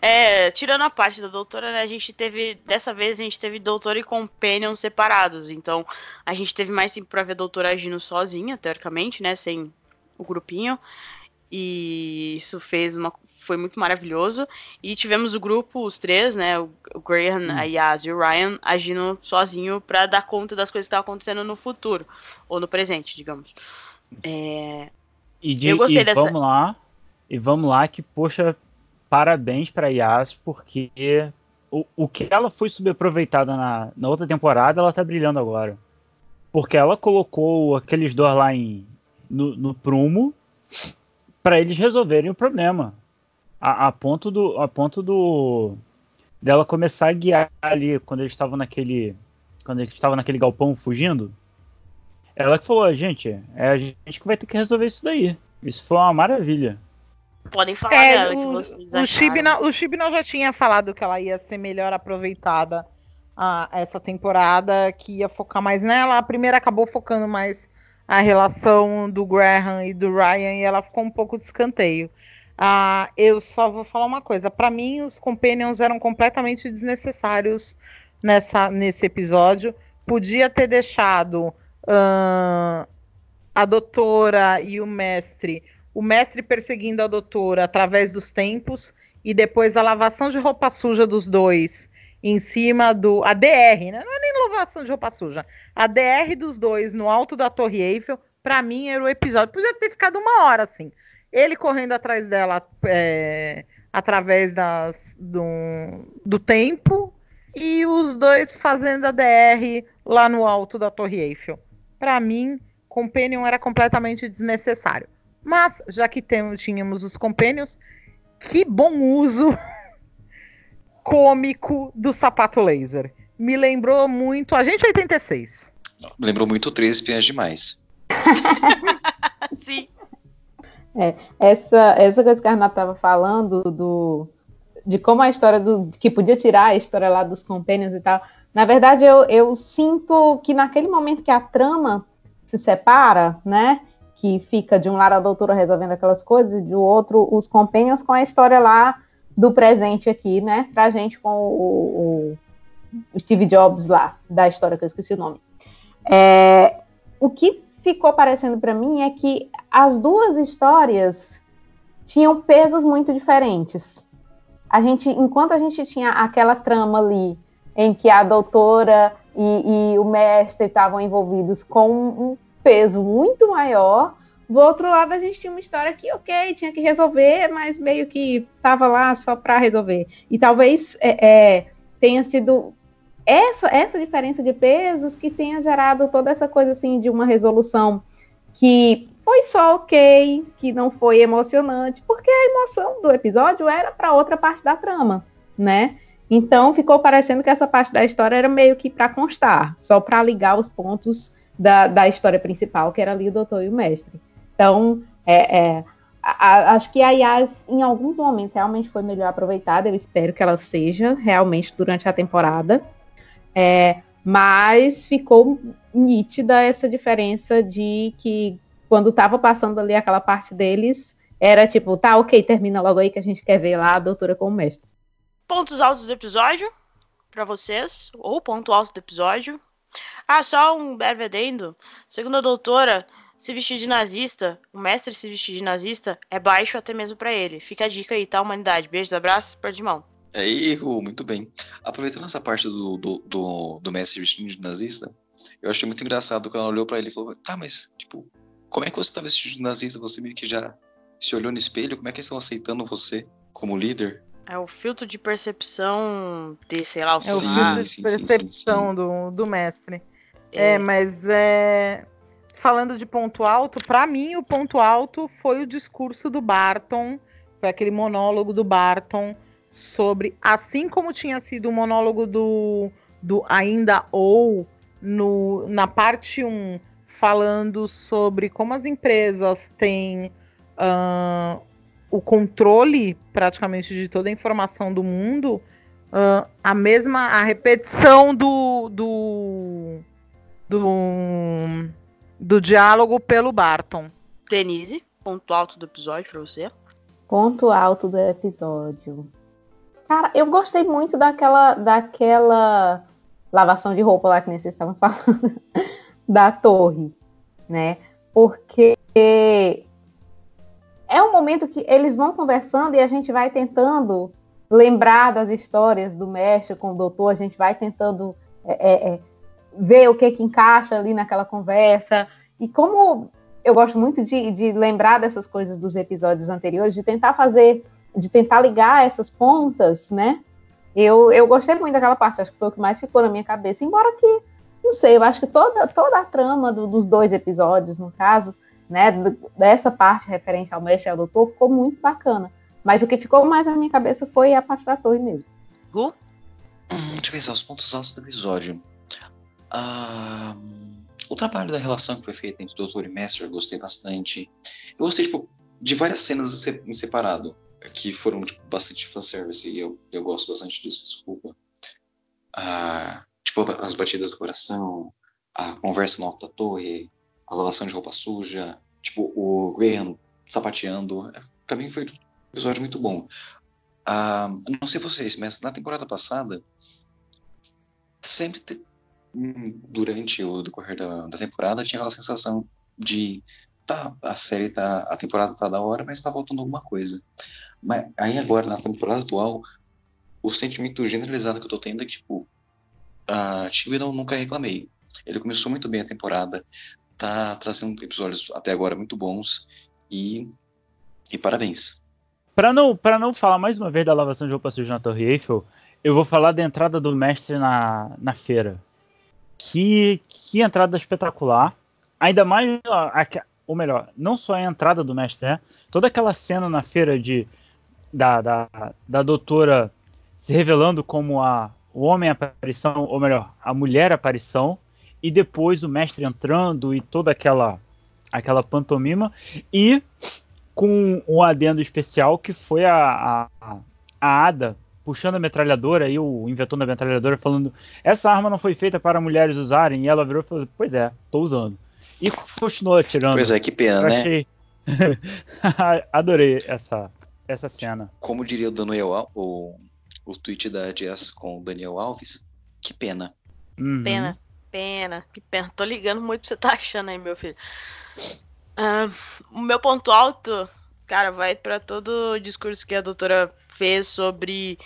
É, tirando a parte da doutora, né, a gente teve, dessa vez a gente teve doutora e companion separados, então a gente teve mais tempo pra ver a doutora agindo sozinha, teoricamente, né, sem o grupinho, e isso fez uma, foi muito maravilhoso, e tivemos o grupo, os três, né, o, Graham, a Yas e o Ryan, agindo sozinho pra dar conta das coisas que estavam acontecendo no futuro, ou no presente, digamos. É, E, de, Eu gostei e dessa- vamos lá. E vamos lá que, poxa, parabéns pra Yas, porque o, o que ela foi subaproveitada na, na outra temporada, ela tá brilhando agora. Porque ela colocou aqueles dois lá em, no, no prumo pra eles resolverem o problema. A, a ponto do. A ponto do. dela começar a guiar ali quando eles estavam naquele. Quando eles estavam naquele galpão fugindo. Ela que falou, gente, é a gente que vai ter que resolver isso daí. Isso foi uma maravilha. Podem falar É, dela, o, o. Chibnall, o Chibnall já tinha falado que ela ia ser melhor aproveitada a, essa temporada, que ia focar mais nela. A primeira acabou focando mais a relação do Graham e do Ryan, e ela ficou um pouco de escanteio. Ah, eu só vou falar uma coisa. Para mim, os Companions eram completamente desnecessários nessa, nesse episódio. Podia ter deixado ahn, a doutora e o mestre o mestre perseguindo a doutora através dos tempos e depois a lavação de roupa suja dos dois em cima do a DR, né? Não é nem lavação de roupa suja. A DR dos dois no alto da Torre Eiffel, pra mim era o episódio. Podia ter ficado uma hora assim. Ele correndo atrás dela é, através das, do, do tempo e os dois fazendo a DR lá no alto da Torre Eiffel. Pra mim, Companion era completamente desnecessário. Mas, já que tem- tínhamos os Companions, que bom uso cômico do sapato laser. Me lembrou muito Agente 86. Me lembrou muito Três Espiãs Demais. Sim. Essa, essa coisa que a Renata estava falando do, de como a história do. que podia tirar a história lá dos companions e tal. Na verdade, eu, eu sinto que naquele momento que a trama se separa, né? Que fica de um lado a doutora resolvendo aquelas coisas, e do outro os companions com a história lá do presente aqui, né? Pra gente com o, o- Steve Jobs lá, da história que eu esqueci o nome. É, o que ficou parecendo para mim é que as duas histórias tinham pesos muito diferentes. a gente, enquanto a gente tinha aquela trama ali em que a doutora e, e o mestre estavam envolvidos com um peso muito maior, do outro lado a gente tinha uma história que, ok, tinha que resolver, mas meio que estava lá só para resolver. E talvez é, é, tenha sido essa, essa diferença de pesos que tenha gerado toda essa coisa assim de uma resolução que foi só ok, que não foi emocionante, porque a emoção do episódio era para outra parte da trama, né? Então ficou parecendo que essa parte da história era meio que para constar, só para ligar os pontos da, da história principal, que era ali o doutor e o mestre. Então, é, é a, a, acho que a Yas, em alguns momentos, realmente foi melhor aproveitada. Eu espero que ela seja realmente durante a temporada. É, mas ficou nítida essa diferença de que quando estava passando ali aquela parte deles, era tipo, tá, ok, termina logo aí que a gente quer ver lá a doutora como mestre. Pontos altos do episódio para vocês, ou ponto alto do episódio. Ah, só um breve adendo. Segundo a doutora, se vestir de nazista, o mestre se vestir de nazista é baixo até mesmo para ele. Fica a dica aí, tá, humanidade? Beijos, abraços, pé de mão. É erro, muito bem. Aproveitando essa parte do, do, do, do mestre vestido de nazista, eu achei muito engraçado quando ela olhou para ele e falou: Tá, mas, tipo, como é que você tá vestido de nazista? Você meio que já se olhou no espelho? Como é que eles estão aceitando você como líder? É o filtro de percepção de, sei lá, o É o filtro de sim, sim, percepção sim. Do, do mestre. É. É, mas é. Falando de ponto alto, para mim o ponto alto foi o discurso do Barton, foi aquele monólogo do Barton sobre, assim como tinha sido o monólogo do, do Ainda Ou, no, na parte 1, falando sobre como as empresas têm ah, o controle praticamente de toda a informação do mundo, ah, a mesma, a repetição do, do, do, do diálogo pelo Barton. Denise, ponto alto do episódio pra você. Ponto alto do episódio. Cara, eu gostei muito daquela, daquela lavação de roupa lá que nem vocês estavam falando, da torre, né? Porque é um momento que eles vão conversando e a gente vai tentando lembrar das histórias do mestre com o doutor, a gente vai tentando é, é, é, ver o que que encaixa ali naquela conversa. E como eu gosto muito de, de lembrar dessas coisas dos episódios anteriores, de tentar fazer, de tentar ligar essas pontas, né? Eu, eu gostei muito daquela parte, acho que foi o que mais ficou na minha cabeça, embora que, não sei, eu acho que toda, toda a trama do- dos dois episódios, no caso, né, dessa parte referente ao mestre e ao doutor, ficou muito bacana. Mas o que ficou mais na minha cabeça foi a parte da torre mesmo. Gu? Hum, deixa eu pensar, os pontos altos do episódio. Ah, o trabalho da relação que foi feita entre doutor e mestre, eu gostei bastante. Eu gostei, tipo, de várias cenas em se- em separado, que foram, tipo, bastante fanservice, e eu, eu gosto bastante disso, desculpa. Ah, tipo, as batidas do coração, a conversa no alto da torre, a lavação de roupa suja, tipo, o Graham sapateando. Pra mim foi um episódio muito bom. Ah, não sei vocês, mas na temporada passada, sempre durante o decorrer da, da temporada tinha aquela sensação de tá, a série tá, a temporada tá da hora, mas tá faltando alguma coisa. Mas aí agora, na temporada atual, o sentimento generalizado que eu tô tendo é que, tipo, a não nunca reclamei. Ele começou muito bem a temporada, tá trazendo episódios até agora muito bons e, e parabéns. Pra não, pra não falar mais uma vez da lavação de roupa suja na Torre Eiffel, eu vou falar da entrada do mestre na, na feira. Que, que entrada espetacular. Ainda mais, ou melhor, não só a entrada do mestre, né? Toda aquela cena na feira de da, da, da doutora se revelando como a, o homem aparição, ou melhor, a mulher aparição, e depois o mestre entrando e toda aquela aquela pantomima. E com um adendo especial que foi a, a, a Ada puxando a metralhadora e o inventor da metralhadora falando essa arma não foi feita para mulheres usarem e ela virou e falou pois é, tô usando e continuou atirando. Pois é, que pena, Eu né? achei adorei essa essa cena. Como diria o Daniel Al- o, o tweet da Jess com o Daniel Alves, que pena. Uhum. Pena, pena, que pena. Tô ligando muito pra você tá achando aí, meu filho. Ah, o meu ponto alto, cara, vai pra todo o discurso que a doutora fez sobre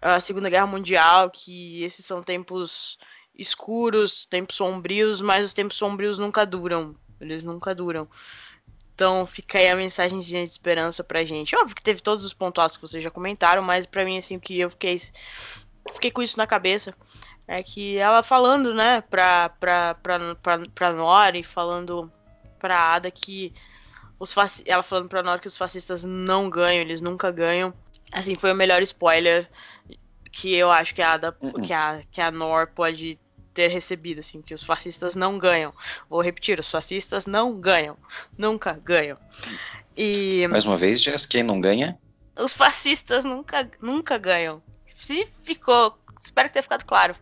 a Segunda Guerra Mundial, que esses são tempos escuros, tempos sombrios, mas os tempos sombrios nunca duram. Eles nunca duram. Então fica aí a mensagenzinha de esperança pra gente. Óbvio que teve todos os pontos que vocês já comentaram, mas pra mim, assim, que eu fiquei, fiquei com isso na cabeça é que ela falando, né, pra, pra, pra, pra, pra Nori, falando pra Ada que os ela falando pra Nori que os fascistas não ganham, eles nunca ganham. Assim, foi o melhor spoiler que eu acho que a Ada, Uhum. que a, que a Nor pode ter recebido, assim, que os fascistas não ganham. Vou repetir, os fascistas não ganham. Nunca ganham. E Mais uma vez, Jess, quem não ganha? os fascistas nunca, nunca ganham. Se ficou, espero que tenha ficado claro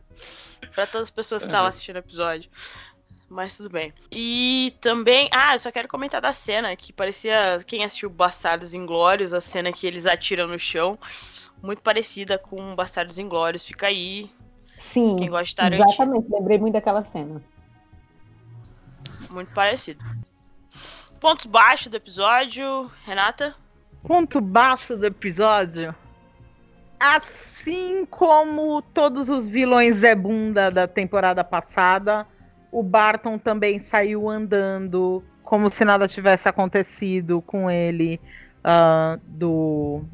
para todas as pessoas que estavam Uhum. assistindo o episódio. Mas tudo bem. E também, ah, eu só quero comentar da cena que parecia quem assistiu Bastardos Inglórios, a cena que eles atiram no chão, muito parecida com Bastardos Inglórios. Fica aí, Sim, quem gosta de Tarantino, exatamente. Lembrei muito daquela cena. muito parecido. Pontos baixos do episódio, Renata? Ponto baixo do episódio. Assim como todos os vilões Zé Bunda da temporada passada, o Barton também saiu andando como se nada tivesse acontecido com ele. ah, do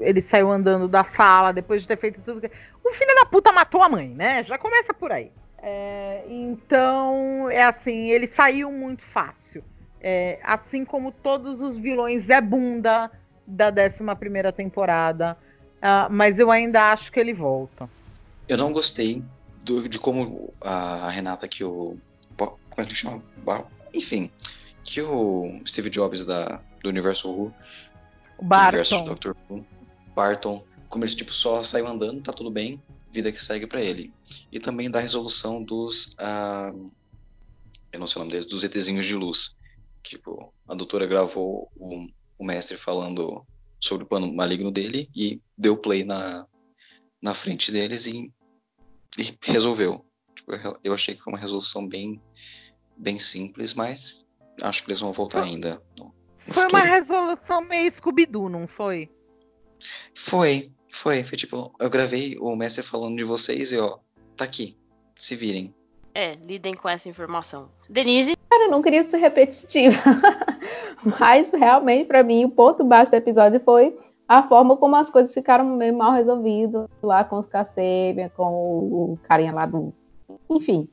ele saiu andando da sala depois de ter feito tudo. O filho da puta matou a mãe, né? Já começa por aí. É, então, é assim, ele saiu muito fácil. É, assim como todos os vilões Zé Bunda da 11 primeira temporada. Ah, mas eu ainda acho que ele volta. Eu não gostei do- de como a Renata que o. Como é que chama? Enfim. Que o Steve Jobs da, do Universo Who, O do universo Barton. Doctor Who, Barton, como ele tipo, só saiu andando, tá tudo bem, vida que segue pra ele. E também da resolução dos. ah, eu não sei o nome deles, dos ETzinhos de luz. Tipo, a doutora gravou o, o mestre falando sobre o plano maligno dele e deu play na, na frente deles e, e resolveu. Tipo, eu- achei que foi uma resolução bem, bem simples, mas acho que eles vão voltar ainda. no- no Foi uma futuro. resolução meio Scooby-Doo, não foi? Foi, foi, foi tipo, eu gravei o mestre falando de vocês e ó, tá aqui, se virem. É, lidem com essa informação. Denise, Cara, eu não queria ser repetitiva. Mas realmente, pra mim, o ponto baixo do episódio foi a forma como as coisas ficaram meio mal resolvidas lá com os Cacebia, com o, carinha lá do. Enfim.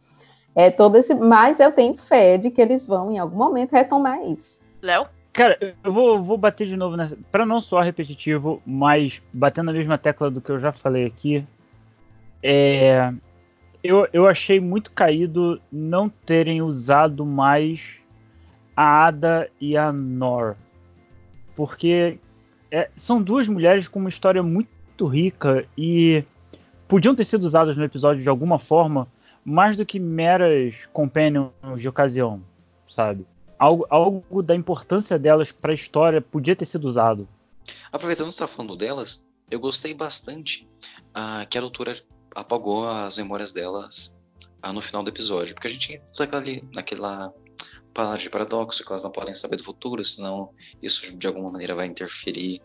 É todo esse. Mas eu tenho fé de que eles vão, em algum momento, retomar isso. Léo, Cara, eu vou, vou bater de novo nessa. Pra não soar repetitivo, mas batendo na mesma tecla do que eu já falei aqui. É. Eu, eu achei muito caído não terem usado mais a Ada e a Nor. Porque é, são duas mulheres com uma história muito rica e podiam ter sido usadas no episódio de alguma forma, mais do que meras companions de ocasião, sabe? algo, algo da importância delas para a história podia ter sido usado. Aproveitando que você tá falando delas, eu gostei bastante ah, que a doutora apagou as memórias delas ah, no final do episódio. Porque a gente entra naquela, palavra de paradoxo, que elas não podem saber do futuro, senão isso de alguma maneira vai interferir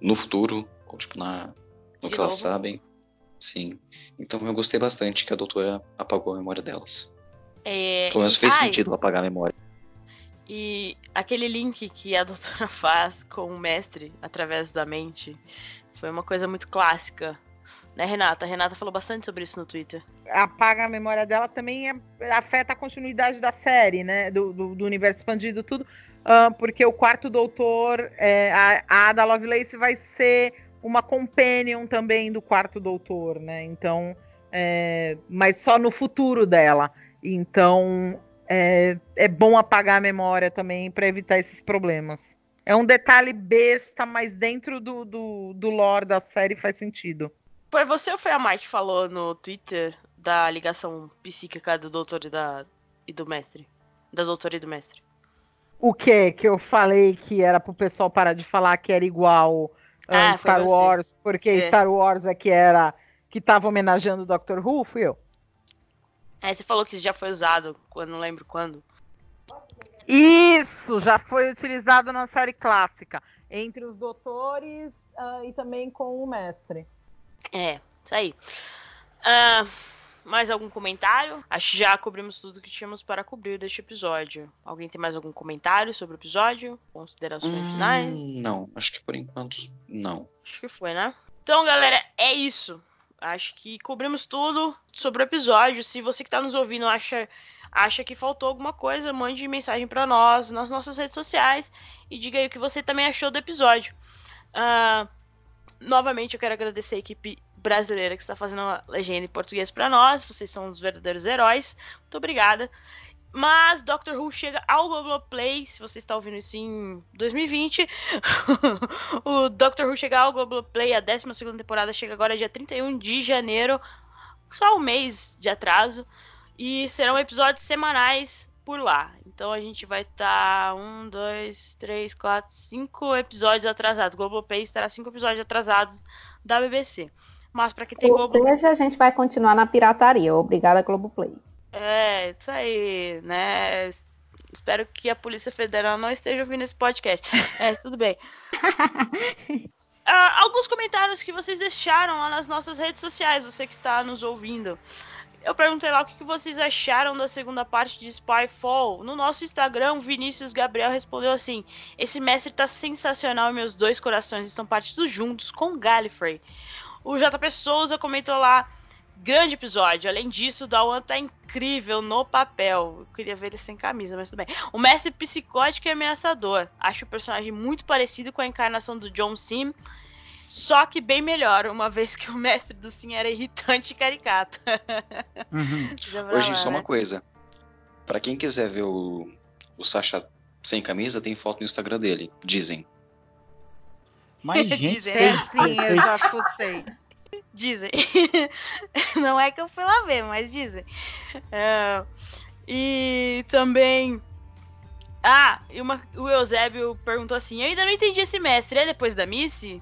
no futuro, ou tipo, na, no De que elas novo. sabem. Sim. Então eu gostei bastante que a doutora apagou a memória delas. é, Pelo menos fez ai, sentido apagar a memória. E aquele link que a doutora faz com o mestre através da mente foi uma coisa muito clássica. Né, Renata? A Renata falou bastante sobre isso no Twitter. Apaga a memória dela também é- afeta a continuidade da série, né? Do, do, do universo expandido, tudo. Ah, porque o quarto doutor, é, a, a Ada Lovelace vai ser uma companion também do quarto doutor, né? Então, é, mas só no futuro dela. Então, é, é bom apagar a memória também para evitar esses problemas. É um detalhe besta, mas dentro do, do, do lore da série faz sentido. Foi você ou foi a Mai que falou no Twitter da ligação psíquica do doutor e, da, e do mestre? Da doutora e do mestre. O que que eu falei que era pro pessoal parar de falar que era igual ah, Ah, Star. Wars, porque É. Star Wars é que era que tava homenageando o Doctor Who, fui eu. É, você falou que isso já foi usado, quando não lembro quando. Isso já foi utilizado na série clássica entre os doutores uh, e também com o mestre. É, isso aí. Uh, mais algum comentário? Acho que já cobrimos tudo que tínhamos para cobrir deste episódio. Alguém tem mais algum comentário sobre o episódio? Considerações Hum, finais? Não, acho que por enquanto não. Acho que foi, né? Então, galera, é isso. Acho que cobrimos tudo sobre o episódio. Se você que está nos ouvindo acha, acha que faltou alguma coisa, mande mensagem para nós nas nossas redes sociais e diga aí o que você também achou do episódio. Ah, novamente, eu quero agradecer a equipe brasileira que está fazendo a legenda em português para nós. Vocês são os verdadeiros heróis. Muito obrigada. Mas Doctor Who chega ao Globoplay, se você está ouvindo isso em 2020. o Doctor Who chega ao Globoplay, a 12 temporada chega agora dia 31 de janeiro, só um mês de atraso. E serão episódios semanais por lá. Então a gente vai estar um, dois, três, quatro, cinco episódios atrasados. Globoplay estará cinco episódios atrasados da BBC. Mas para quem tem Ou Globo... seja, a gente vai continuar na pirataria. Obrigada, Globoplay. É, isso aí, né? Espero que a Polícia Federal não esteja ouvindo esse podcast. É, tudo bem. Ah, alguns comentários que vocês deixaram lá nas nossas redes sociais, você que está nos ouvindo. Eu perguntei lá o que vocês acharam da segunda parte de Spyfall. No nosso Instagram, Vinícius Gabriel respondeu assim: Esse mestre tá sensacional e meus dois corações estão partidos juntos com Gallifrey. O JP Souza comentou lá: Grande episódio. Além disso, o Dawan tá incrível no papel. Eu queria ver ele sem camisa, mas tudo bem. O mestre psicótico e ameaçador. Acho o personagem muito parecido com a encarnação do John Sim, só que bem melhor, uma vez que o mestre do Sim era irritante e caricato. Uhum. Hoje, lá, só uma né? coisa. Pra quem quiser ver o, o Sacha sem camisa, tem foto no Instagram dele. Dizem. Mas, gente, Dizem, É, sim, eu já fucei. Dizem. Não é que eu fui lá ver, mas dizem. É, e também. Ah, e uma- o Eusébio perguntou assim: Eu ainda não entendi esse mestre, é depois da Missy?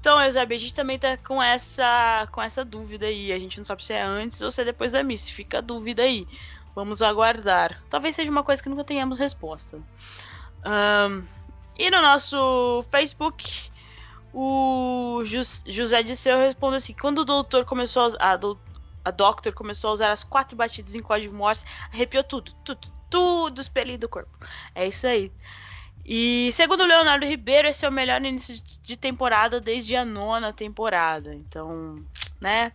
Então, Eusébio, a gente também tá com essa, com essa dúvida aí. A gente não sabe se é antes ou se é depois da Missy. Fica a dúvida aí. Vamos aguardar. Talvez seja uma coisa que nunca tenhamos resposta. Ahn, e no nosso Facebook, o Jus- José Disseu responde assim: quando o doutor começou a, a, dou- a Doctor começou a usar as quatro batidas em código Morse, arrepiou tudo, tudo, tudo os pelinhos do corpo. É isso aí. E segundo Leonardo Ribeiro, esse é o melhor início de- temporada desde a nona temporada. Então, né?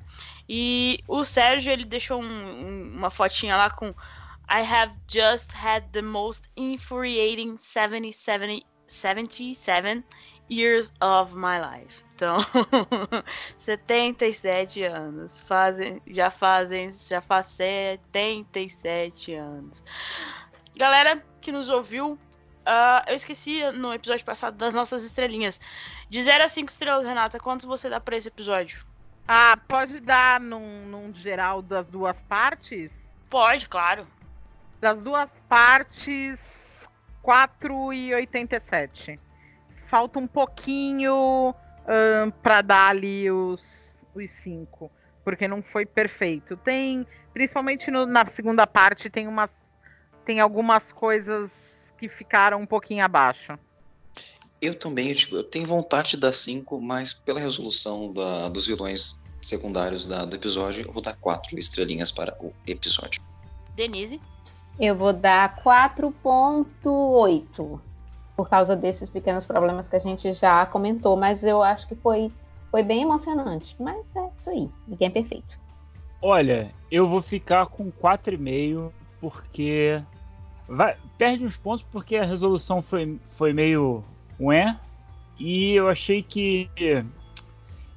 E o Sérgio, ele deixou um- um- uma fotinha lá com I have just had the most infuriating 77, 77 years of my life. Então, 77 anos. Fazem, já fazem, já faz 77 anos. Galera que nos ouviu, ah, eu esqueci no episódio passado das nossas estrelinhas. De 0 a 5 estrelas, Renata, quanto você dá pra esse episódio? Ah, pode dar num, num geral das duas partes? Pode, claro. Das duas partes, 4,87. Falta um pouquinho pra dar ali os, os 5. Porque não foi perfeito. Tem, principalmente no- na segunda parte, tem, umas, tem algumas coisas que ficaram um pouquinho abaixo. Eu também, eu, tipo, eu tenho vontade de dar 5, mas pela resolução da- dos vilões secundários da- do episódio, eu vou dar 4 estrelinhas para o episódio. Denise. Eu vou dar 4.8 por causa desses pequenos problemas que a gente já comentou, mas eu acho que foi, foi bem emocionante. Mas é isso aí, ninguém é perfeito. Olha, eu vou ficar com 4,5 porque vai, perde uns pontos porque a resolução foi, foi meio ué e eu achei que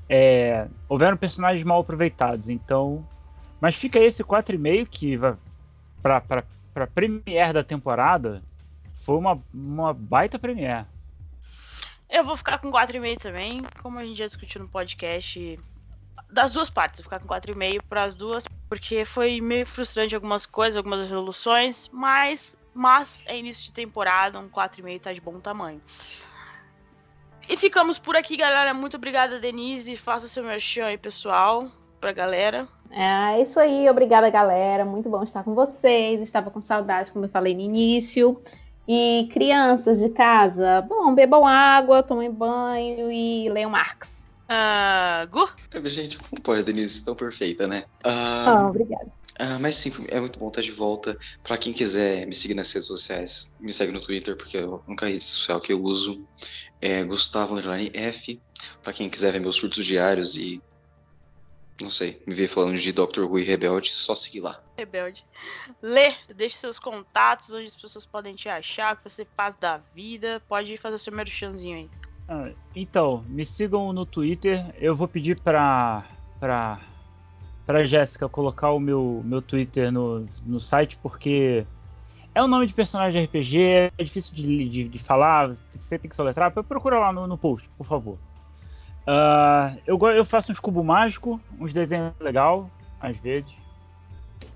é, houveram personagens mal aproveitados, então mas fica esse 4,5 que pra, pra premiere da temporada foi uma, uma baita premiere. Eu vou ficar com 4,5 também, como a gente já discutiu no podcast. Das duas partes, ficar com 4,5 para as duas, porque foi meio frustrante algumas coisas, algumas resoluções, mas, mas é início de temporada, um 4,5 tá de bom tamanho. E ficamos por aqui, galera. Muito obrigada, Denise. Faça seu merchan aí, pessoal, pra galera. É isso aí, obrigada galera, muito bom estar com vocês. Estava com saudade, como eu falei no início. E crianças de casa, bom, bebam água, tomem banho e leiam Marx. Ah, Gu? Gente, como pode, Denise? Tão perfeita, né? Ah, Ah, obrigada. ah, mas sim, é muito bom estar de volta. Pra quem quiser me seguir nas redes sociais, me segue no Twitter, porque é a única rede social que eu uso é Gustavo F. Pra quem quiser ver meus surtos diários e. Não sei, me ver falando de Dr. E Rebelde, só seguir lá. Rebelde. Lê, deixe seus contatos, onde as pessoas podem te achar, o que você faz da vida. Pode fazer seu merchanzinho aí. Ah, então, me sigam no Twitter. Eu vou pedir pra, pra, pra Jéssica colocar o meu, meu Twitter no, no site, porque é um nome de personagem de RPG, é difícil de, de, de falar, você tem que soletrar. Procura lá no, no post, por favor. Ah, eu, eu faço uns cubos mágicos, uns desenhos legal, às vezes.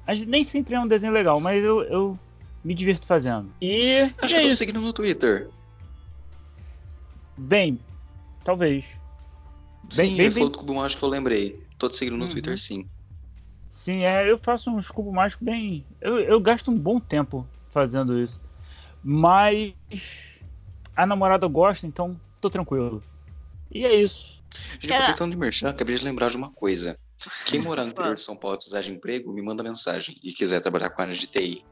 Às- Nem sempre é um desenho legal, mas eu, eu me divirto fazendo. E Acho é que eu tô isso. seguindo no Twitter. Bem, talvez. Sim, Bem- bem- ele falou do Cubo Mágico que eu lembrei. Tô te seguindo no Uhum. Twitter, sim. Sim, é, eu faço uns cubos mágicos bem. Eu, eu gasto um bom tempo fazendo isso. Mas a namorada gosta, então tô tranquilo. E é isso. Gente, Era- aproveitando de merchan, acabei de lembrar de uma coisa. Quem morar no interior de São Paulo e precisar de emprego, me manda mensagem. E quiser trabalhar com a área de TI.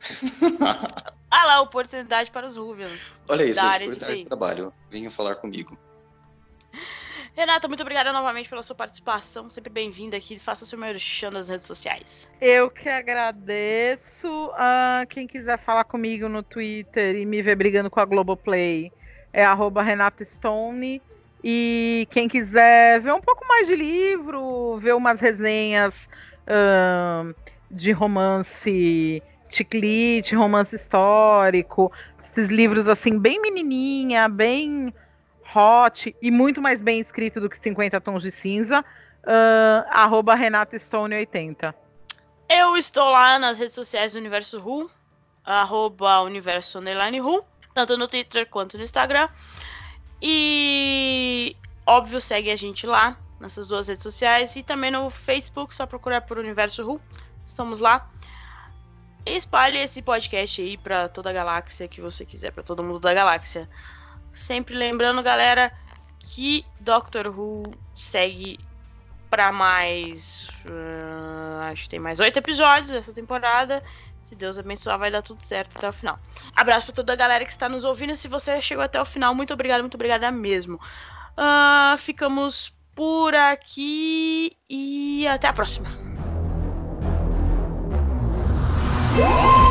Ah lá, oportunidade para os Ruvians. Olha isso, é de oportunidade de TI. trabalho. Venha falar comigo. Renata, muito obrigada novamente pela sua participação. Sempre bem-vinda aqui. Faça seu merchan nas redes sociais. Eu que agradeço. Ah, quem quiser falar comigo no Twitter e me ver brigando com a Globoplay é arroba Renata Stone. E quem quiser ver um pouco mais de livro, ver umas resenhas ahn, de romance chiclete, romance histórico, esses livros assim, bem menininha, bem hot e muito mais bem escrito do que 50 tons de cinza, ahn, arroba Renata Stone 80. Eu estou lá nas redes sociais do Universo Ru, arroba Universo Ru, tanto no Twitter quanto no Instagram. E óbvio, segue a gente lá nessas duas redes sociais e também no Facebook, só procurar por Universo Ru. Estamos lá. Espalhe esse podcast aí pra toda a galáxia que você quiser, pra todo mundo da galáxia. Sempre lembrando, galera, que Doctor Who segue pra mais. ah, acho que tem mais oito episódios dessa temporada. Se Deus abençoar, vai dar tudo certo até o final. Abraço pra toda a galera que está nos ouvindo. Se você chegou até o final, muito obrigada, muito obrigada mesmo. Ah, ficamos por aqui e até a próxima. Música